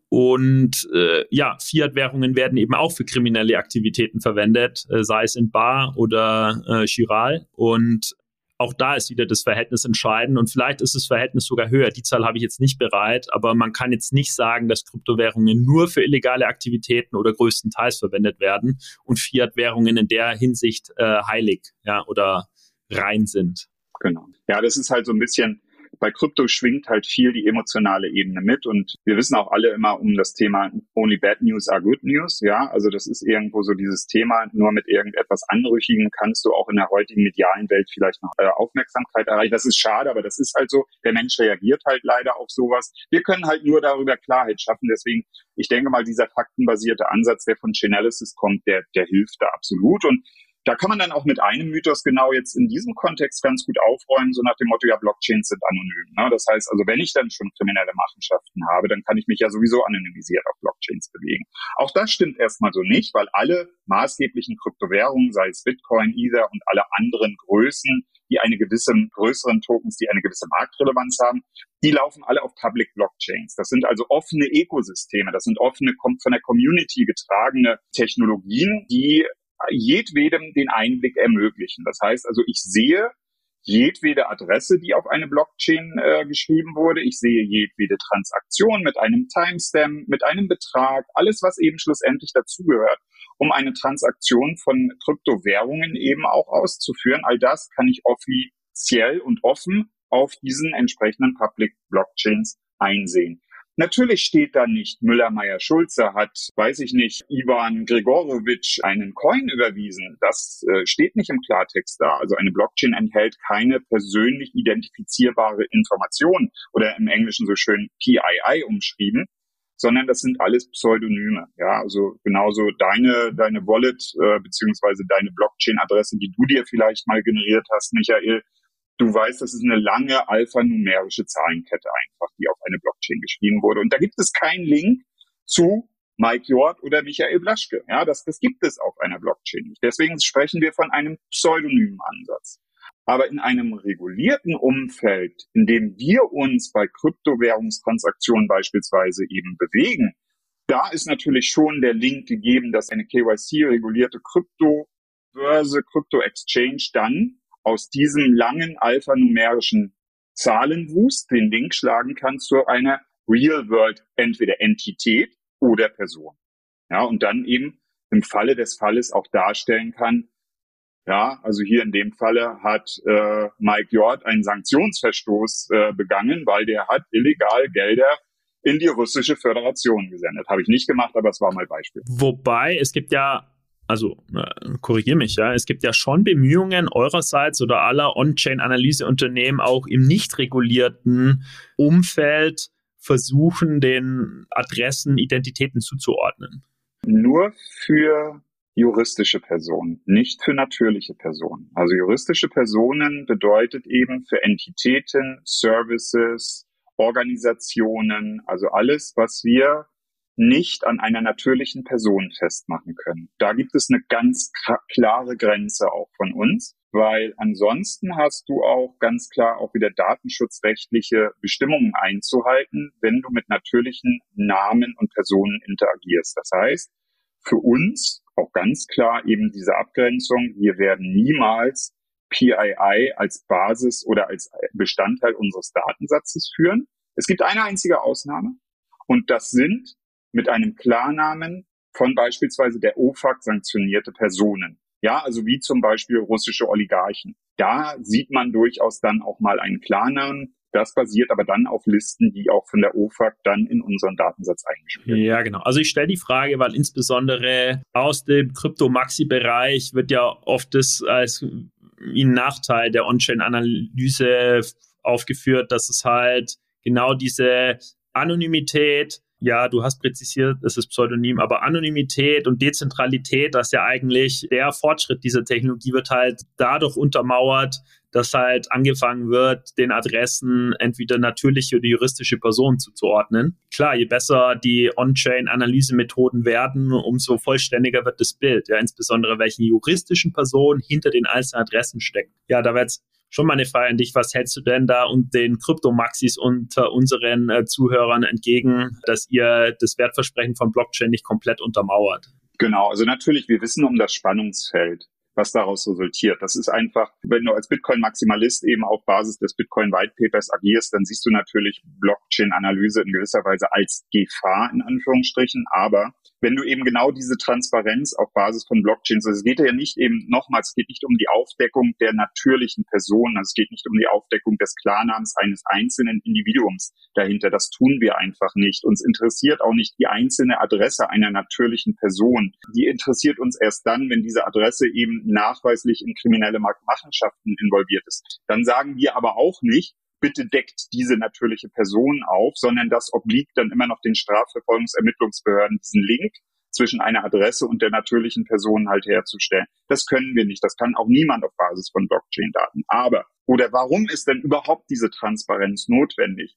Und äh, ja, Fiat-Währungen werden eben auch für kriminelle Aktivitäten verwendet, äh, sei es in Bar oder äh, Chiral. Und auch da ist wieder das Verhältnis entscheidend und vielleicht ist das Verhältnis sogar höher. Die Zahl habe ich jetzt nicht bereit, aber man kann jetzt nicht sagen, dass Kryptowährungen nur für illegale Aktivitäten oder größtenteils verwendet werden und Fiat-Währungen in der Hinsicht äh, heilig ja, oder rein sind. Genau. Ja, das ist halt so ein bisschen bei Krypto schwingt halt viel die emotionale Ebene mit und wir wissen auch alle immer um das Thema Only Bad News are Good News. Ja, also das ist irgendwo so dieses Thema, nur mit irgendetwas Anrüchigem kannst du auch in der heutigen medialen Welt vielleicht noch äh, Aufmerksamkeit erreichen. Das ist schade, aber das ist halt so. Der Mensch reagiert halt leider auf sowas. Wir können halt nur darüber Klarheit schaffen. Deswegen, ich denke mal, dieser faktenbasierte Ansatz, der von Chainalysis kommt, der, der hilft da absolut. Und da kann man dann auch mit einem Mythos genau jetzt in diesem Kontext ganz gut aufräumen, so nach dem Motto, ja, Blockchains sind anonym. Ne? Das heißt also, wenn ich dann schon kriminelle Machenschaften habe, dann kann ich mich ja sowieso anonymisiert auf Blockchains bewegen. Auch das stimmt erstmal so nicht, weil alle maßgeblichen Kryptowährungen, sei es Bitcoin, Ether und alle anderen Größen, die eine gewisse größeren Tokens, die eine gewisse Marktrelevanz haben, die laufen alle auf Public Blockchains. Das sind also offene Ökosysteme, das sind offene, von der Community getragene Technologien, die jedwedem den Einblick ermöglichen. Das heißt also, ich sehe jedwede Adresse, die auf eine Blockchain äh, geschrieben wurde. Ich sehe jedwede Transaktion mit einem Timestamp, mit einem Betrag, alles, was eben schlussendlich dazugehört, um eine Transaktion von Kryptowährungen eben auch auszuführen. All das kann ich offiziell und offen auf diesen entsprechenden Public Blockchains einsehen. Natürlich steht da nicht, Müller-Meyer-Schulze hat, weiß ich nicht, Ivan Gregorowitsch einen Coin überwiesen. Das äh, steht nicht im Klartext da. Also eine Blockchain enthält keine persönlich identifizierbare Information oder im Englischen so schön PII umschrieben, sondern das sind alles Pseudonyme. Ja, also genauso deine, deine Wallet äh, beziehungsweise deine Blockchain-Adresse, die du dir vielleicht mal generiert hast, Michael, du weißt, das ist eine lange alphanumerische Zahlenkette einfach, die auf eine Blockchain geschrieben wurde. Und da gibt es keinen Link zu Mike Jord oder Michael Blaschke. Ja, das, das gibt es auf einer Blockchain nicht. Deswegen sprechen wir von einem pseudonymen Ansatz. Aber in einem regulierten Umfeld, in dem wir uns bei Kryptowährungstransaktionen beispielsweise eben bewegen, da ist natürlich schon der Link gegeben, dass eine KYC-regulierte Kryptobörse, Krypto-Exchange dann aus diesem langen alphanumerischen Zahlenwust den Link schlagen kann zu einer Real-World entweder Entität oder Person. Ja, und dann eben im Falle des Falles auch darstellen kann, ja, also hier in dem Falle hat äh, Mike Jord einen Sanktionsverstoß äh, begangen, weil der hat illegal Gelder in die russische Föderation gesendet. Habe ich nicht gemacht, aber es war mal Beispiel. Wobei, es gibt ja also äh, korrigiere mich, ja, es gibt ja schon Bemühungen eurerseits oder aller On-Chain-Analyseunternehmen auch im nicht regulierten Umfeld versuchen, den Adressen Identitäten zuzuordnen. Nur für juristische Personen, nicht für natürliche Personen. Also juristische Personen bedeutet eben für Entitäten, Services, Organisationen, also alles, was wir nicht an einer natürlichen Person festmachen können. Da gibt es eine ganz klare Grenze auch von uns, weil ansonsten hast du auch ganz klar auch wieder datenschutzrechtliche Bestimmungen einzuhalten, wenn du mit natürlichen Namen und Personen interagierst. Das heißt, für uns auch ganz klar eben diese Abgrenzung, wir werden niemals PII als Basis oder als Bestandteil unseres Datensatzes führen. Es gibt eine einzige Ausnahme und das sind mit einem Klarnamen von beispielsweise der OFAC sanktionierte Personen. Ja, also wie zum Beispiel russische Oligarchen. Da sieht man durchaus dann auch mal einen Klarnamen. Das basiert aber dann auf Listen, die auch von der OFAC dann in unseren Datensatz eingespielt werden. Ja, genau. Also ich stelle die Frage, weil insbesondere aus dem Krypto-Maxi-Bereich wird ja oft das als ein Nachteil der On-Chain-Analyse aufgeführt, dass es halt genau diese Anonymität ja, du hast präzisiert, es ist Pseudonym, aber Anonymität und Dezentralität, das ist ja eigentlich der Fortschritt dieser Technologie wird halt dadurch untermauert, dass halt angefangen wird, den Adressen entweder natürliche oder juristische Personen zuzuordnen. Klar, je besser die On-Chain-Analysemethoden werden, umso vollständiger wird das Bild. Ja, insbesondere welchen juristischen Personen hinter den einzelnen Adressen stecken. Ja, da wird schon mal eine Frage an dich. Was hältst du denn da und den Kryptomaxis unter unseren äh, Zuhörern entgegen, dass ihr das Wertversprechen von Blockchain nicht komplett untermauert? Genau, also natürlich, wir wissen um das Spannungsfeld was daraus resultiert. Das ist einfach, wenn du als Bitcoin-Maximalist eben auf Basis des Bitcoin-White-Papers agierst, dann siehst du natürlich Blockchain-Analyse in gewisser Weise als Gefahr in Anführungsstrichen, aber wenn du eben genau diese Transparenz auf Basis von Blockchains, also es geht ja nicht eben nochmals, es geht nicht um die Aufdeckung der natürlichen Person, also es geht nicht um die Aufdeckung des Klarnamens eines einzelnen Individuums dahinter. Das tun wir einfach nicht. Uns interessiert auch nicht die einzelne Adresse einer natürlichen Person. Die interessiert uns erst dann, wenn diese Adresse eben nachweislich in kriminelle Machenschaften involviert ist. Dann sagen wir aber auch nicht, bitte deckt diese natürliche Person auf, sondern das obliegt dann immer noch den Strafverfolgungsermittlungsbehörden, diesen Link zwischen einer Adresse und der natürlichen Person halt herzustellen. Das können wir nicht. Das kann auch niemand auf Basis von Blockchain-Daten. Aber, oder warum ist denn überhaupt diese Transparenz notwendig?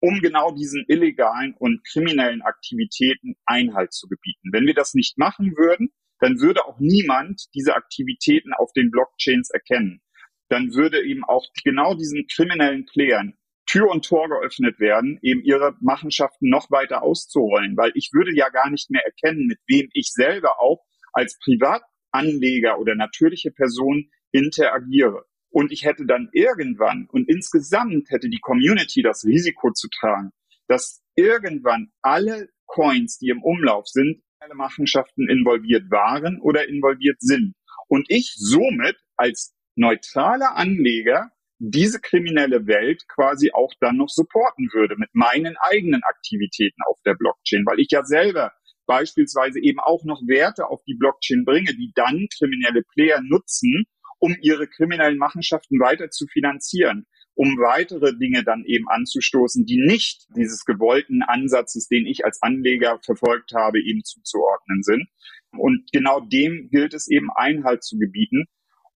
Um genau diesen illegalen und kriminellen Aktivitäten Einhalt zu gebieten. Wenn wir das nicht machen würden, dann würde auch niemand diese Aktivitäten auf den Blockchains erkennen dann würde eben auch genau diesen kriminellen Playern Tür und Tor geöffnet werden, eben ihre Machenschaften noch weiter auszurollen, weil ich würde ja gar nicht mehr erkennen, mit wem ich selber auch als Privatanleger oder natürliche Person interagiere. Und ich hätte dann irgendwann und insgesamt hätte die Community das Risiko zu tragen, dass irgendwann alle Coins, die im Umlauf sind, alle Machenschaften involviert waren oder involviert sind. Und ich somit als neutraler Anleger diese kriminelle Welt quasi auch dann noch supporten würde mit meinen eigenen Aktivitäten auf der Blockchain, weil ich ja selber beispielsweise eben auch noch Werte auf die Blockchain bringe, die dann kriminelle Player nutzen, um ihre kriminellen Machenschaften weiter zu finanzieren, um weitere Dinge dann eben anzustoßen, die nicht dieses gewollten Ansatzes, den ich als Anleger verfolgt habe, eben zuzuordnen sind. Und genau dem gilt es eben Einhalt zu gebieten.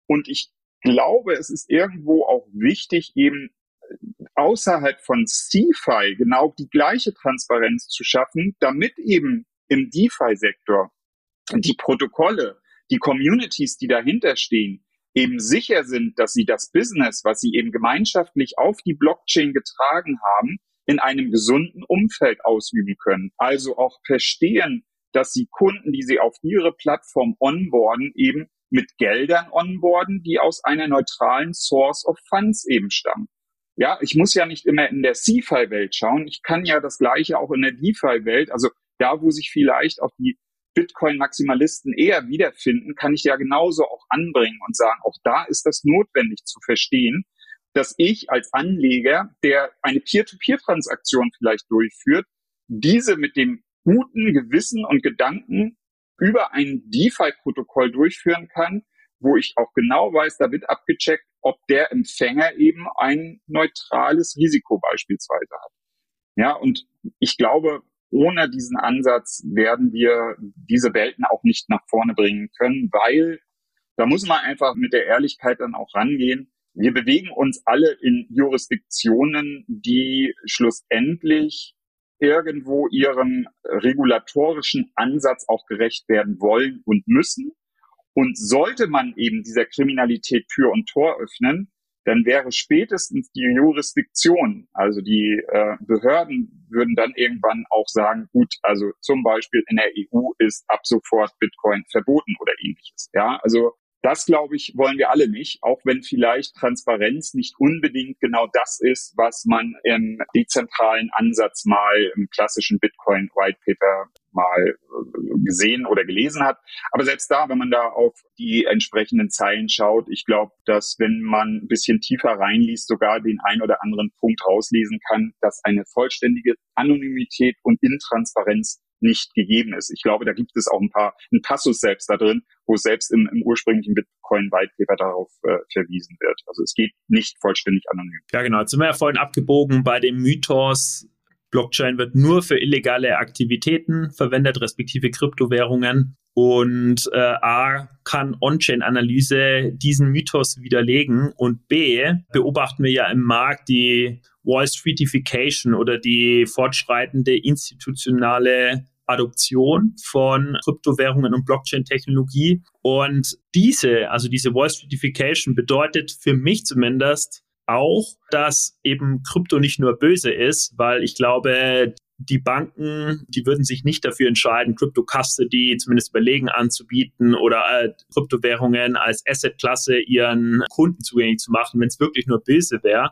Und ich glaube, es ist irgendwo auch wichtig, eben außerhalb von CFI genau die gleiche Transparenz zu schaffen, damit eben im DeFi-Sektor die Protokolle, die Communities, die dahinter stehen, eben sicher sind, dass sie das Business, was sie eben gemeinschaftlich auf die Blockchain getragen haben, in einem gesunden Umfeld ausüben können. Also auch verstehen, dass sie Kunden, die sie auf ihre Plattform onboarden, eben mit Geldern onboarden, die aus einer neutralen Source of Funds eben stammen. Ja, ich muss ja nicht immer in der CFI-Welt schauen. Ich kann ja das Gleiche auch in der DeFi-Welt, also da, wo sich vielleicht auch die Bitcoin-Maximalisten eher wiederfinden, kann ich ja genauso auch anbringen und sagen, auch da ist das notwendig zu verstehen, dass ich als Anleger, der eine Peer-to-Peer-Transaktion vielleicht durchführt, diese mit dem guten Gewissen und Gedanken über ein DeFi-Protokoll durchführen kann, wo ich auch genau weiß, da wird abgecheckt, ob der Empfänger eben ein neutrales Risiko beispielsweise hat. Ja, und ich glaube, ohne diesen Ansatz werden wir diese Welten auch nicht nach vorne bringen können, weil da muss man einfach mit der Ehrlichkeit dann auch rangehen. Wir bewegen uns alle in Jurisdiktionen, die schlussendlich irgendwo ihrem regulatorischen Ansatz auch gerecht werden wollen und müssen. Und sollte man eben dieser Kriminalität Tür und Tor öffnen, dann wäre spätestens die Jurisdiktion, also die äh, Behörden würden dann irgendwann auch sagen, gut, also zum Beispiel in der EU ist ab sofort Bitcoin verboten oder ähnliches. Ja, also das, glaube ich, wollen wir alle nicht, auch wenn vielleicht Transparenz nicht unbedingt genau das ist, was man im dezentralen Ansatz mal im klassischen Bitcoin White Paper mal äh, gesehen oder gelesen hat. Aber selbst da, wenn man da auf die entsprechenden Zeilen schaut, ich glaube, dass wenn man ein bisschen tiefer reinliest, sogar den ein oder anderen Punkt rauslesen kann, dass eine vollständige Anonymität und Intransparenz nicht gegeben ist. Ich glaube, da gibt es auch ein paar, ein Passus selbst da drin, wo selbst im, im ursprünglichen Bitcoin White Paper darauf äh, verwiesen wird. Also es geht nicht vollständig anonym. Ja, genau. Jetzt sind wir ja vorhin abgebogen bei dem Mythos, Blockchain wird nur für illegale Aktivitäten verwendet, respektive Kryptowährungen. Und äh, A kann On-Chain-Analyse diesen Mythos widerlegen und B beobachten wir ja im Markt die Wall Streetification oder die fortschreitende institutionale Adoption von Kryptowährungen und Blockchain-Technologie. Und diese, also diese Wall Streetification bedeutet für mich zumindest auch, dass eben Krypto nicht nur böse ist, weil ich glaube, die Banken, die würden sich nicht dafür entscheiden, Crypto Custody zumindest überlegen anzubieten oder äh, Kryptowährungen als Assetklasse ihren Kunden zugänglich zu machen, wenn es wirklich nur böse wäre.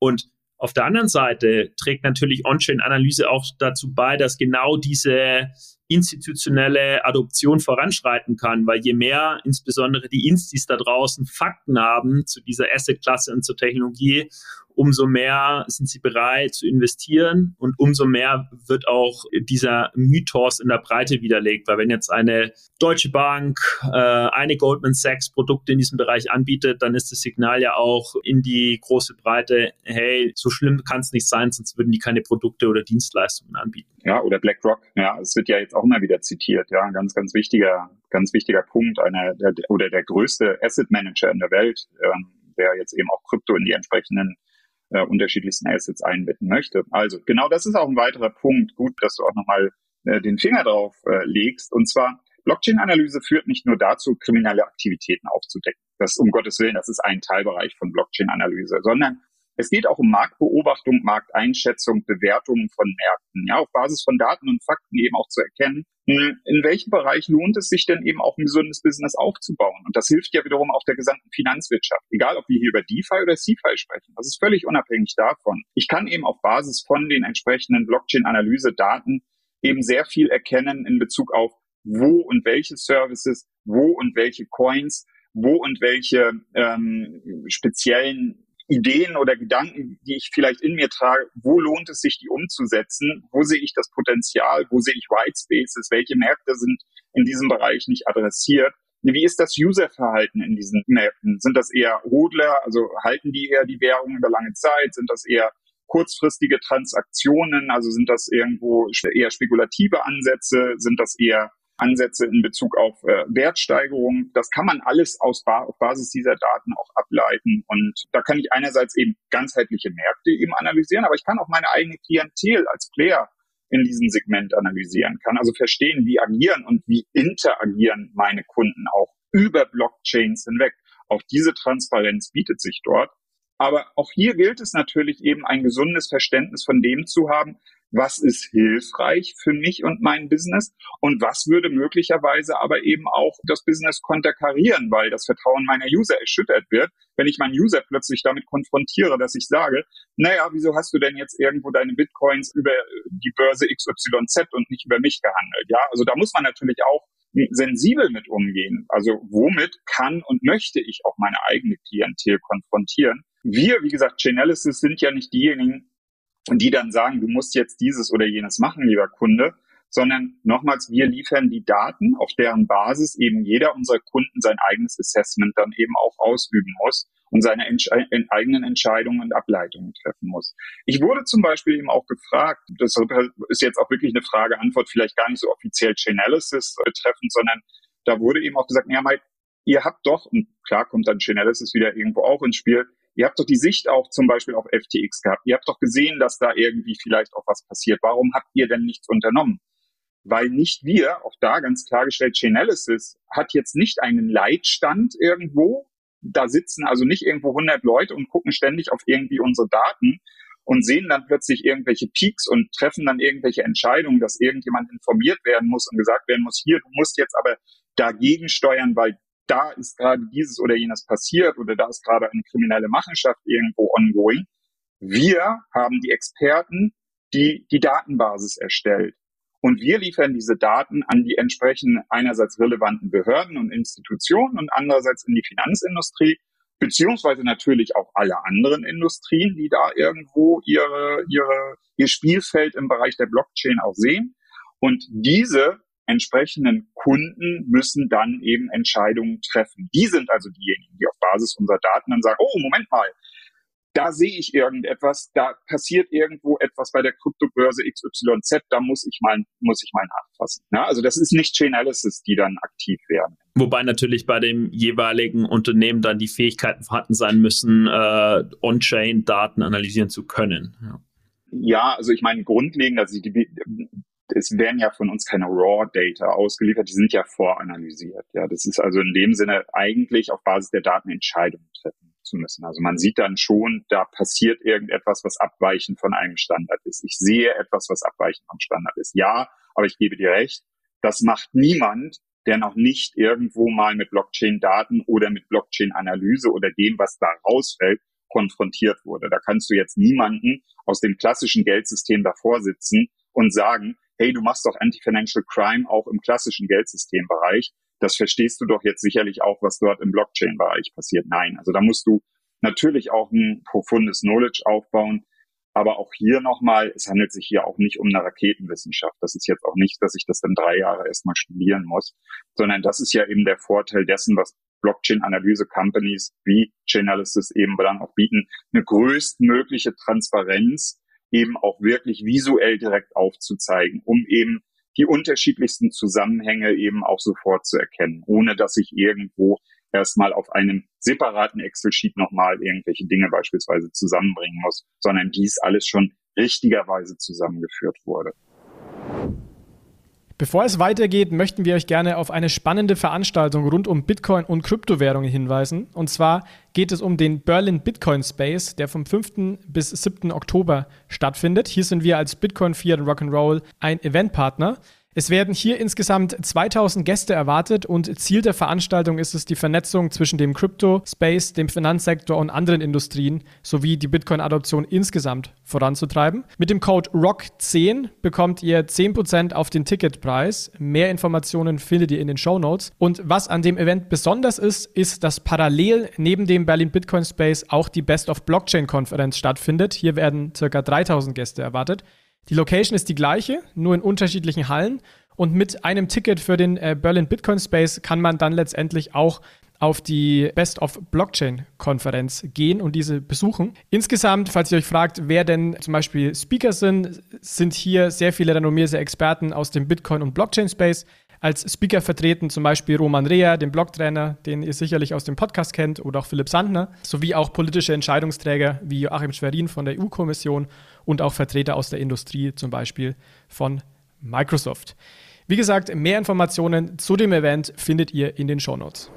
Und auf der anderen Seite trägt natürlich On-Chain-Analyse auch dazu bei, dass genau diese institutionelle Adoption voranschreiten kann, weil je mehr insbesondere die Instis da draußen Fakten haben zu dieser Asset-Klasse und zur Technologie, umso mehr sind sie bereit zu investieren und umso mehr wird auch dieser Mythos in der Breite widerlegt. Weil wenn jetzt eine Deutsche Bank, äh, eine Goldman Sachs Produkte in diesem Bereich anbietet, dann ist das Signal ja auch in die große Breite, hey, so schlimm kann es nicht sein, sonst würden die keine Produkte oder Dienstleistungen anbieten. Ja, oder BlackRock, ja, es wird ja jetzt auch mal wieder zitiert, ja, ein ganz, ganz wichtiger, ganz wichtiger Punkt, einer der, oder der größte Asset Manager in der Welt, ähm, der jetzt eben auch Krypto in die entsprechenden äh, unterschiedlichsten Assets einbetten möchte. Also genau das ist auch ein weiterer Punkt. Gut, dass du auch nochmal äh, den Finger drauf äh, legst. Und zwar, Blockchain-Analyse führt nicht nur dazu, kriminelle Aktivitäten aufzudecken. Das um Gottes Willen, das ist ein Teilbereich von Blockchain-Analyse, sondern es geht auch um Marktbeobachtung, Markteinschätzung, Bewertungen von Märkten, ja, auf Basis von Daten und Fakten eben auch zu erkennen, in welchem Bereich lohnt es sich denn eben auch ein gesundes Business aufzubauen? Und das hilft ja wiederum auch der gesamten Finanzwirtschaft, egal ob wir hier über DeFi oder CeFi sprechen. Das ist völlig unabhängig davon. Ich kann eben auf Basis von den entsprechenden Blockchain-Analyse-Daten eben sehr viel erkennen in Bezug auf wo und welche Services, wo und welche Coins, wo und welche ähm, speziellen Ideen oder Gedanken, die ich vielleicht in mir trage, wo lohnt es sich, die umzusetzen? Wo sehe ich das Potenzial? Wo sehe ich White Spaces? Welche Märkte sind in diesem Bereich nicht adressiert? Wie ist das Userverhalten in diesen Märkten? Sind das eher Hodler, also halten die eher die Währung über lange Zeit? Sind das eher kurzfristige Transaktionen? Also sind das irgendwo eher spekulative Ansätze? Sind das eher Ansätze in Bezug auf äh, Wertsteigerung. Das kann man alles aus ba auf Basis dieser Daten auch ableiten. Und da kann ich einerseits eben ganzheitliche Märkte eben analysieren, aber ich kann auch meine eigene Klientel als Player in diesem Segment analysieren, kann also verstehen, wie agieren und wie interagieren meine Kunden auch über Blockchains hinweg. Auch diese Transparenz bietet sich dort. Aber auch hier gilt es natürlich eben ein gesundes Verständnis von dem zu haben, was ist hilfreich für mich und mein Business und was würde möglicherweise aber eben auch das Business konterkarieren, weil das Vertrauen meiner User erschüttert wird, wenn ich meinen User plötzlich damit konfrontiere, dass ich sage, naja, wieso hast du denn jetzt irgendwo deine Bitcoins über die Börse XYZ und nicht über mich gehandelt? Ja, also da muss man natürlich auch sensibel mit umgehen. Also womit kann und möchte ich auch meine eigene Klientel konfrontieren? Wir, wie gesagt, Chainalysis sind ja nicht diejenigen, die dann sagen, du musst jetzt dieses oder jenes machen, lieber Kunde, sondern nochmals, wir liefern die Daten, auf deren Basis eben jeder unserer Kunden sein eigenes Assessment dann eben auch ausüben muss und seine Entsch eigenen Entscheidungen und Ableitungen treffen muss. Ich wurde zum Beispiel eben auch gefragt, das ist jetzt auch wirklich eine Frage, Antwort vielleicht gar nicht so offiziell Chainalysis betreffend, sondern da wurde eben auch gesagt, ja, Mike, ihr habt doch, und klar kommt dann Chainalysis wieder irgendwo auch ins Spiel, Ihr habt doch die Sicht auch zum Beispiel auf FTX gehabt. Ihr habt doch gesehen, dass da irgendwie vielleicht auch was passiert. Warum habt ihr denn nichts unternommen? Weil nicht wir, auch da ganz klargestellt, Chainalysis hat jetzt nicht einen Leitstand irgendwo. Da sitzen also nicht irgendwo 100 Leute und gucken ständig auf irgendwie unsere Daten und sehen dann plötzlich irgendwelche Peaks und treffen dann irgendwelche Entscheidungen, dass irgendjemand informiert werden muss und gesagt werden muss, hier, du musst jetzt aber dagegen steuern, weil da ist gerade dieses oder jenes passiert oder da ist gerade eine kriminelle Machenschaft irgendwo ongoing. Wir haben die Experten, die die Datenbasis erstellt. Und wir liefern diese Daten an die entsprechenden einerseits relevanten Behörden und Institutionen und andererseits in die Finanzindustrie, beziehungsweise natürlich auch alle anderen Industrien, die da irgendwo ihre, ihre, ihr Spielfeld im Bereich der Blockchain auch sehen. Und diese entsprechenden Kunden müssen dann eben Entscheidungen treffen. Die sind also diejenigen, die auf Basis unserer Daten dann sagen, oh, Moment mal, da sehe ich irgendetwas, da passiert irgendwo etwas bei der Kryptobörse XYZ, da muss ich mal, muss ich mal nachfassen. Ja, also das ist nicht Chainalysis, die dann aktiv werden. Wobei natürlich bei dem jeweiligen Unternehmen dann die Fähigkeiten vorhanden sein müssen, äh, On-Chain-Daten analysieren zu können. Ja. ja, also ich meine, grundlegend, also die, es werden ja von uns keine Raw-Data ausgeliefert, die sind ja voranalysiert. Ja, das ist also in dem Sinne eigentlich auf Basis der Daten Entscheidungen treffen zu müssen. Also man sieht dann schon, da passiert irgendetwas, was abweichend von einem Standard ist. Ich sehe etwas, was abweichend vom Standard ist. Ja, aber ich gebe dir recht, das macht niemand, der noch nicht irgendwo mal mit Blockchain-Daten oder mit Blockchain-Analyse oder dem, was da rausfällt, konfrontiert wurde. Da kannst du jetzt niemanden aus dem klassischen Geldsystem davor sitzen und sagen, hey, du machst doch Anti-Financial Crime auch im klassischen Geldsystembereich. Das verstehst du doch jetzt sicherlich auch, was dort im Blockchain-Bereich passiert. Nein, also da musst du natürlich auch ein profundes Knowledge aufbauen. Aber auch hier nochmal, es handelt sich hier auch nicht um eine Raketenwissenschaft. Das ist jetzt auch nicht, dass ich das dann drei Jahre erstmal studieren muss, sondern das ist ja eben der Vorteil dessen, was Blockchain-Analyse-Companies wie Chainalysis eben dann auch bieten, eine größtmögliche Transparenz eben auch wirklich visuell direkt aufzuzeigen, um eben die unterschiedlichsten Zusammenhänge eben auch sofort zu erkennen, ohne dass ich irgendwo erstmal auf einem separaten Excel-Sheet nochmal irgendwelche Dinge beispielsweise zusammenbringen muss, sondern dies alles schon richtigerweise zusammengeführt wurde. Bevor es weitergeht, möchten wir euch gerne auf eine spannende Veranstaltung rund um Bitcoin und Kryptowährungen hinweisen. Und zwar geht es um den Berlin Bitcoin Space, der vom 5. bis 7. Oktober stattfindet. Hier sind wir als Bitcoin Fiat Rock'n'Roll ein Eventpartner. Es werden hier insgesamt 2000 Gäste erwartet und Ziel der Veranstaltung ist es, die Vernetzung zwischen dem Crypto-Space, dem Finanzsektor und anderen Industrien sowie die Bitcoin-Adoption insgesamt voranzutreiben. Mit dem Code ROCK10 bekommt ihr 10% auf den Ticketpreis. Mehr Informationen findet ihr in den Show Notes. Und was an dem Event besonders ist, ist, dass parallel neben dem Berlin Bitcoin Space auch die Best of Blockchain Konferenz stattfindet. Hier werden ca. 3000 Gäste erwartet. Die Location ist die gleiche, nur in unterschiedlichen Hallen. Und mit einem Ticket für den äh, Berlin Bitcoin Space kann man dann letztendlich auch auf die Best of Blockchain Konferenz gehen und diese besuchen. Insgesamt, falls ihr euch fragt, wer denn zum Beispiel Speaker sind, sind hier sehr viele renommierte Experten aus dem Bitcoin und Blockchain Space. Als Speaker vertreten zum Beispiel Roman Rea, den Blogtrainer, den ihr sicherlich aus dem Podcast kennt, oder auch Philipp Sandner, sowie auch politische Entscheidungsträger wie Joachim Schwerin von der EU-Kommission und auch Vertreter aus der Industrie, zum Beispiel von Microsoft. Wie gesagt, mehr Informationen zu dem Event findet ihr in den Shownotes.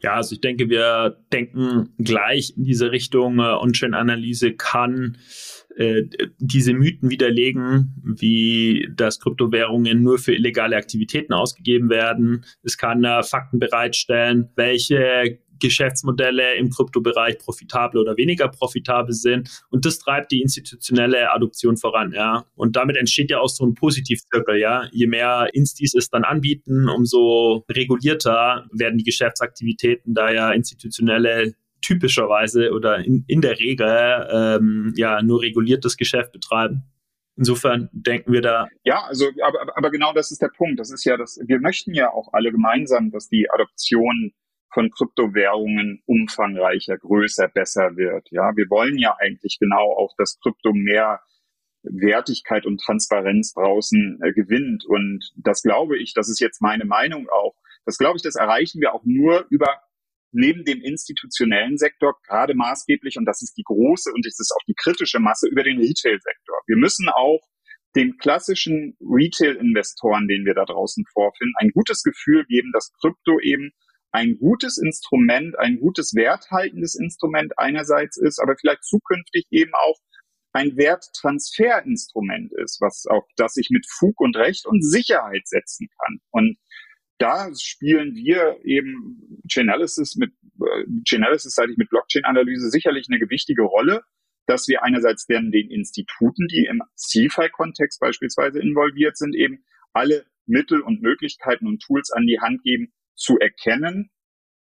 Ja, also ich denke, wir denken gleich in diese Richtung. Äh, On-Chain-Analyse kann äh, diese Mythen widerlegen, wie dass Kryptowährungen nur für illegale Aktivitäten ausgegeben werden. Es kann äh, Fakten bereitstellen, welche Geschäftsmodelle im Kryptobereich profitabel oder weniger profitabel sind. Und das treibt die institutionelle Adoption voran, ja. Und damit entsteht ja auch so ein Positivzirkel, ja. Je mehr Instis es dann anbieten, umso regulierter werden die Geschäftsaktivitäten, da ja institutionelle typischerweise oder in, in der Regel ähm, ja nur reguliertes Geschäft betreiben. Insofern denken wir da. Ja, also, aber, aber genau das ist der Punkt. Das ist ja das, wir möchten ja auch alle gemeinsam, dass die Adoption von Kryptowährungen umfangreicher, größer, besser wird. Ja, wir wollen ja eigentlich genau auch, dass Krypto mehr Wertigkeit und Transparenz draußen äh, gewinnt. Und das glaube ich, das ist jetzt meine Meinung auch. Das glaube ich, das erreichen wir auch nur über neben dem institutionellen Sektor gerade maßgeblich, und das ist die große und das ist auch die kritische Masse, über den Retail-Sektor. Wir müssen auch den klassischen Retail-Investoren, den wir da draußen vorfinden, ein gutes Gefühl geben, dass Krypto eben ein gutes Instrument, ein gutes werthaltendes Instrument einerseits ist, aber vielleicht zukünftig eben auch ein Werttransferinstrument ist, was auf das ich mit Fug und Recht und Sicherheit setzen kann. Und da spielen wir eben Chainalysis mit äh, Chainalysis seit ich mit Blockchain-Analyse sicherlich eine gewichtige Rolle, dass wir einerseits den, den Instituten, die im CFI-Kontext beispielsweise involviert sind, eben alle Mittel und Möglichkeiten und Tools an die Hand geben, zu erkennen,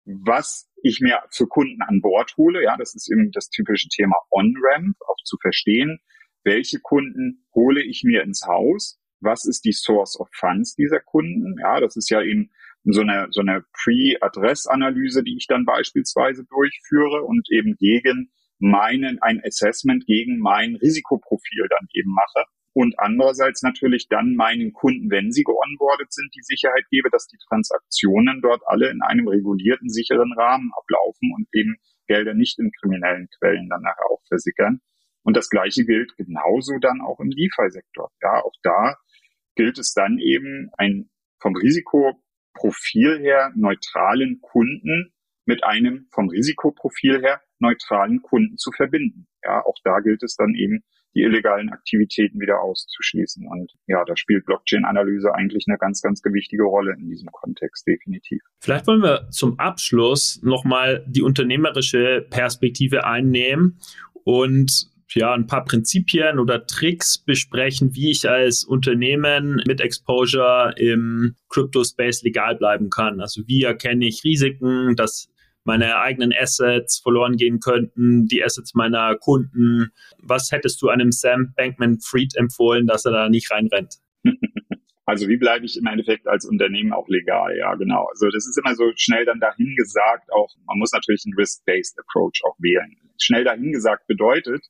was ich mir für Kunden an Bord hole. Ja, das ist eben das typische Thema On-Ramp, auch zu verstehen, welche Kunden hole ich mir ins Haus, was ist die Source of Funds dieser Kunden. Ja, das ist ja eben so eine, so eine Pre-Adress-Analyse, die ich dann beispielsweise durchführe und eben gegen meinen, ein Assessment gegen mein Risikoprofil dann eben mache und andererseits natürlich dann meinen Kunden, wenn sie geonboardet sind, die Sicherheit gebe, dass die Transaktionen dort alle in einem regulierten, sicheren Rahmen ablaufen und eben Gelder nicht in kriminellen Quellen dann nachher auch versickern. Und das Gleiche gilt genauso dann auch im DeFi-Sektor. Ja, auch da gilt es dann eben, ein vom Risikoprofil her neutralen Kunden mit einem vom Risikoprofil her neutralen Kunden zu verbinden. Ja, auch da gilt es dann eben, die illegalen Aktivitäten wieder auszuschließen. Und ja, da spielt Blockchain-Analyse eigentlich eine ganz, ganz gewichtige Rolle in diesem Kontext, definitiv. Vielleicht wollen wir zum Abschluss nochmal die unternehmerische Perspektive einnehmen und ja, ein paar Prinzipien oder Tricks besprechen, wie ich als Unternehmen mit Exposure im Crypto-Space legal bleiben kann. Also wie erkenne ich Risiken, dass meine eigenen Assets verloren gehen könnten, die Assets meiner Kunden. Was hättest du einem Sam Bankman-Fried empfohlen, dass er da nicht reinrennt? Also wie bleibe ich im Endeffekt als Unternehmen auch legal? Ja, genau. Also das ist immer so schnell dann dahingesagt. Auch man muss natürlich einen Risk-Based Approach auch wählen. Schnell dahingesagt bedeutet,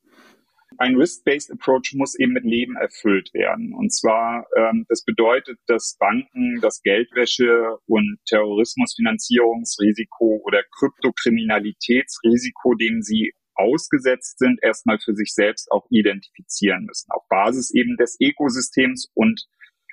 ein Risk-Based Approach muss eben mit Leben erfüllt werden. Und zwar, ähm, das bedeutet, dass Banken das Geldwäsche- und Terrorismusfinanzierungsrisiko oder Kryptokriminalitätsrisiko, dem sie ausgesetzt sind, erstmal für sich selbst auch identifizieren müssen. Auf Basis eben des Ökosystems und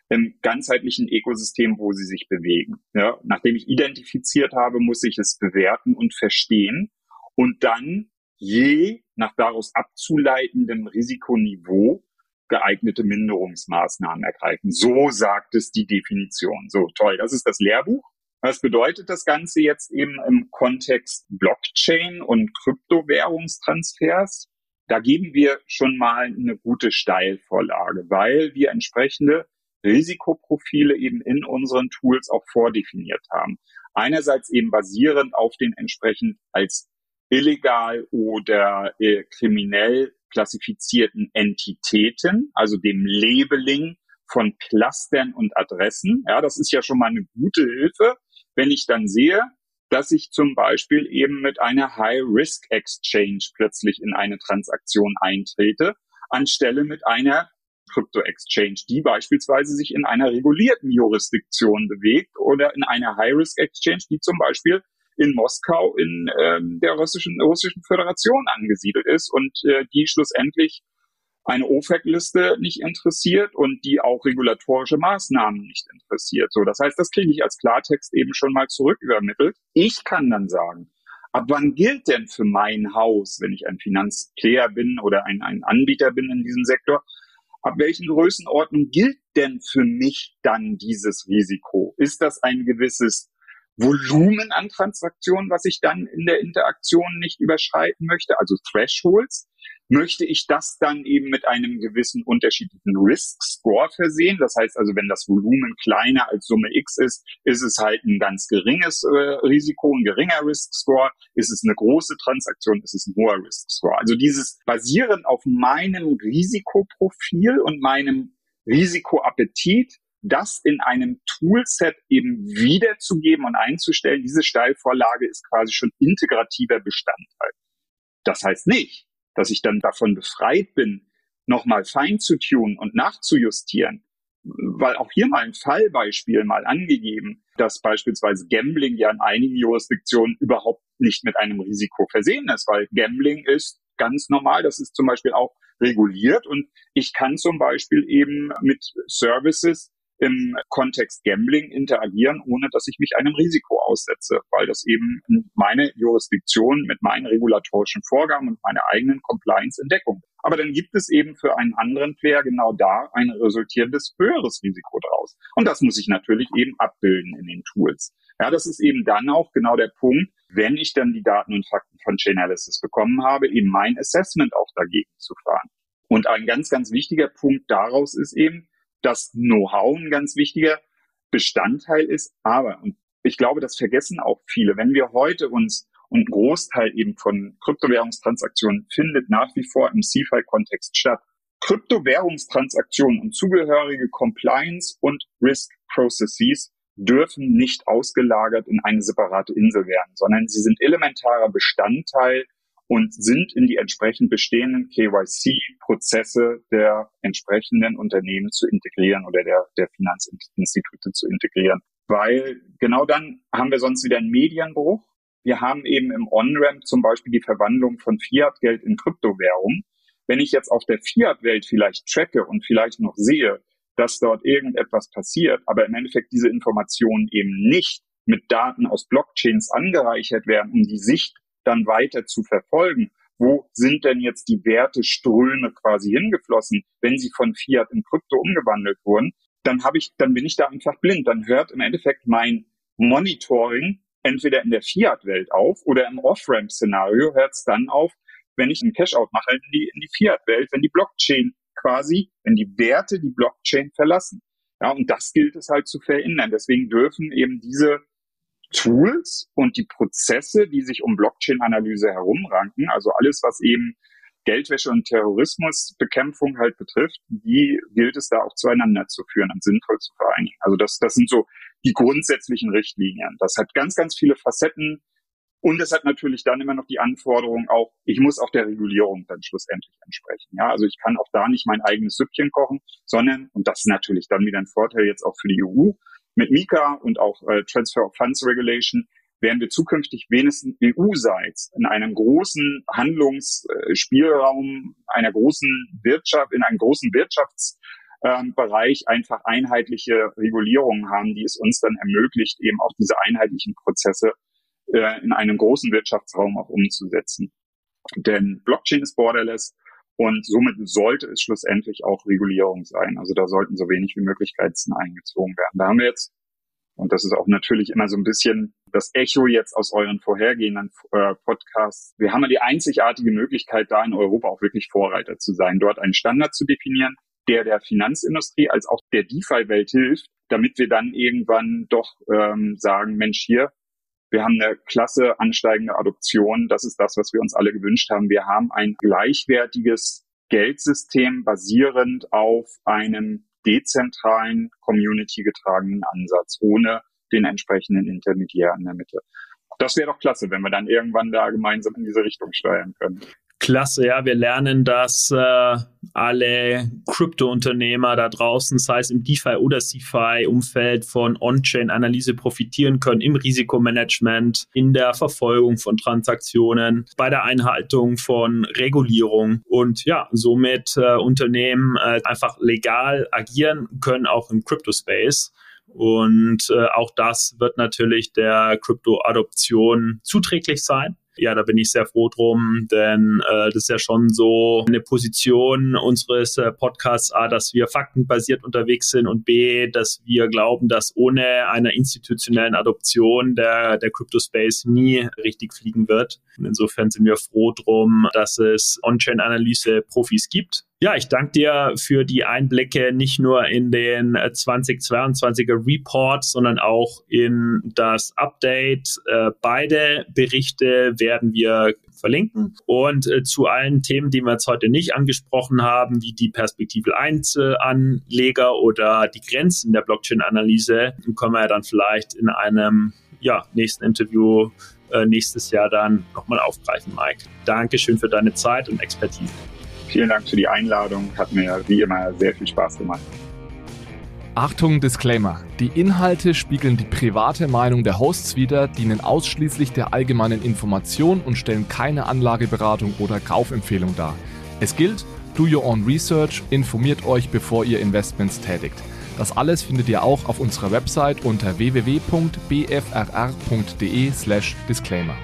im ganzheitlichen Ökosystem, wo sie sich bewegen. Ja, nachdem ich identifiziert habe, muss ich es bewerten und verstehen und dann je nach daraus abzuleitendem Risikoniveau geeignete Minderungsmaßnahmen ergreifen. So sagt es die Definition. So toll, das ist das Lehrbuch. Was bedeutet das Ganze jetzt eben im Kontext Blockchain und Kryptowährungstransfers? Da geben wir schon mal eine gute Steilvorlage, weil wir entsprechende Risikoprofile eben in unseren Tools auch vordefiniert haben. Einerseits eben basierend auf den entsprechend als illegal oder äh, kriminell klassifizierten Entitäten, also dem Labeling von Clustern und Adressen. Ja, das ist ja schon mal eine gute Hilfe, wenn ich dann sehe, dass ich zum Beispiel eben mit einer High-Risk-Exchange plötzlich in eine Transaktion eintrete, anstelle mit einer Crypto-Exchange, die beispielsweise sich in einer regulierten Jurisdiktion bewegt oder in einer High-Risk-Exchange, die zum Beispiel in Moskau in ähm, der russischen, russischen Föderation angesiedelt ist und äh, die schlussendlich eine OFAC-Liste nicht interessiert und die auch regulatorische Maßnahmen nicht interessiert. So, das heißt, das kriege ich als Klartext eben schon mal zurück übermittelt. Ich kann dann sagen, ab wann gilt denn für mein Haus, wenn ich ein Finanzplayer bin oder ein, ein Anbieter bin in diesem Sektor, ab welchen Größenordnung gilt denn für mich dann dieses Risiko? Ist das ein gewisses Volumen an Transaktionen, was ich dann in der Interaktion nicht überschreiten möchte, also Thresholds, möchte ich das dann eben mit einem gewissen unterschiedlichen Risk Score versehen. Das heißt also, wenn das Volumen kleiner als Summe X ist, ist es halt ein ganz geringes äh, Risiko, ein geringer Risk Score. Ist es eine große Transaktion, ist es ein hoher Risk Score. Also dieses basieren auf meinem Risikoprofil und meinem Risikoappetit das in einem Toolset eben wiederzugeben und einzustellen, diese Steilvorlage ist quasi schon integrativer Bestandteil. Das heißt nicht, dass ich dann davon befreit bin, nochmal fein zu tun und nachzujustieren, weil auch hier mal ein Fallbeispiel mal angegeben, dass beispielsweise Gambling ja in einigen Jurisdiktionen überhaupt nicht mit einem Risiko versehen ist, weil Gambling ist ganz normal, das ist zum Beispiel auch reguliert. Und ich kann zum Beispiel eben mit Services im Kontext Gambling interagieren, ohne dass ich mich einem Risiko aussetze, weil das eben meine Jurisdiktion mit meinen regulatorischen Vorgaben und meiner eigenen Compliance entdeckung. Aber dann gibt es eben für einen anderen Player genau da ein resultierendes höheres Risiko draus. Und das muss ich natürlich eben abbilden in den Tools. Ja, das ist eben dann auch genau der Punkt, wenn ich dann die Daten und Fakten von Chainalysis bekommen habe, eben mein Assessment auch dagegen zu fahren. Und ein ganz, ganz wichtiger Punkt daraus ist eben, dass Know-how ein ganz wichtiger Bestandteil ist. Aber, und ich glaube, das vergessen auch viele, wenn wir heute uns und ein Großteil eben von Kryptowährungstransaktionen findet nach wie vor im CFI-Kontext statt. Kryptowährungstransaktionen und zugehörige Compliance und Risk Processes dürfen nicht ausgelagert in eine separate Insel werden, sondern sie sind elementarer Bestandteil und sind in die entsprechend bestehenden KYC-Prozesse der entsprechenden Unternehmen zu integrieren oder der, der Finanzinstitute zu integrieren. Weil genau dann haben wir sonst wieder einen Medienbruch. Wir haben eben im On-Ramp zum Beispiel die Verwandlung von Fiat-Geld in Kryptowährung. Wenn ich jetzt auf der Fiat-Welt vielleicht tracke und vielleicht noch sehe, dass dort irgendetwas passiert, aber im Endeffekt diese Informationen eben nicht mit Daten aus Blockchains angereichert werden, um die Sicht dann weiter zu verfolgen. Wo sind denn jetzt die Werteströme quasi hingeflossen, wenn sie von Fiat in Krypto umgewandelt wurden? Dann habe ich, dann bin ich da einfach blind. Dann hört im Endeffekt mein Monitoring entweder in der Fiat-Welt auf oder im Off-Ramp-Szenario hört es dann auf, wenn ich einen Cash-out mache in die, in die Fiat-Welt, wenn die Blockchain quasi, wenn die Werte die Blockchain verlassen. Ja, und das gilt es halt zu verändern. Deswegen dürfen eben diese Tools und die Prozesse, die sich um Blockchain-Analyse herumranken, also alles, was eben Geldwäsche und Terrorismusbekämpfung halt betrifft, die gilt es da auch zueinander zu führen und sinnvoll zu vereinigen. Also das, das sind so die grundsätzlichen Richtlinien. Das hat ganz, ganz viele Facetten und es hat natürlich dann immer noch die Anforderung auch, ich muss auch der Regulierung dann schlussendlich entsprechen. Ja, also ich kann auch da nicht mein eigenes Süppchen kochen, sondern, und das ist natürlich dann wieder ein Vorteil jetzt auch für die EU, mit Mika und auch äh, Transfer of Funds Regulation werden wir zukünftig wenigstens EU-seits in einem großen Handlungsspielraum einer großen Wirtschaft, in einem großen Wirtschaftsbereich ähm, einfach einheitliche Regulierungen haben, die es uns dann ermöglicht, eben auch diese einheitlichen Prozesse äh, in einem großen Wirtschaftsraum auch umzusetzen. Denn Blockchain ist borderless Und somit sollte es schlussendlich auch Regulierung sein. Also da sollten so wenig wie Möglichkeiten eingezogen werden. Da haben wir jetzt, und das ist auch natürlich immer so ein bisschen das Echo jetzt aus euren vorhergehenden äh, Podcasts. Wir haben ja die einzigartige Möglichkeit, da in Europa auch wirklich Vorreiter zu sein, dort einen Standard zu definieren, der der Finanzindustrie als auch der DeFi-Welt hilft, damit wir dann irgendwann doch ähm, sagen, Mensch, hier, wir haben eine klasse ansteigende Adoption. Das ist das, was wir uns alle gewünscht haben. Wir haben ein gleichwertiges Geldsystem basierend auf einem dezentralen, community-getragenen Ansatz, ohne den entsprechenden Intermediär in der Mitte. Das wäre doch klasse, wenn wir dann irgendwann da gemeinsam in diese Richtung steuern können. Klasse, ja, wir lernen, dass äh, alle Krypto-Unternehmer da draußen, sei es im DeFi oder CeFi-Umfeld von On-Chain-Analyse profitieren können, im Risikomanagement, in der Verfolgung von Transaktionen, bei der Einhaltung von Regulierung und ja, somit äh, Unternehmen äh, einfach legal agieren können, auch im Crypto-Space. Und äh, auch das wird natürlich der Krypto-Adoption zuträglich sein ja, da bin ich sehr froh drum, denn äh, das ist ja schon so eine Position unseres äh, Podcasts A, dass wir faktenbasiert unterwegs sind und B, dass wir glauben, dass ohne einer institutionellen Adoption der, der Crypto-Space nie richtig fliegen wird. Insofern sind wir froh drum, dass es On-Chain-Analyse-Profis gibt, ja, ich danke dir für die Einblicke nicht nur in den 2022er äh, Report, sondern auch in das Update. Äh, beide Berichte werden wir verlinken. Und äh, zu allen Themen, die wir jetzt heute nicht angesprochen haben, wie die Perspektive Einzelanleger oder die Grenzen der Blockchain-Analyse, können wir ja dann vielleicht in einem ja, nächsten Interview nächstes Jahr dann nochmal aufgreifen, Mike. Dankeschön für deine Zeit und Expertise. Vielen Dank für die Einladung. Hat mir wie immer sehr viel Spaß gemacht. Achtung, Disclaimer. Die Inhalte spiegeln die private Meinung der Hosts wider, dienen ausschließlich der allgemeinen Information und stellen keine Anlageberatung oder Kaufempfehlung dar. Es gilt, do your own research, informiert euch, bevor ihr Investments tätigt. Das alles findet ihr auch auf unserer Website unter www.bfrr.de/disclaimer.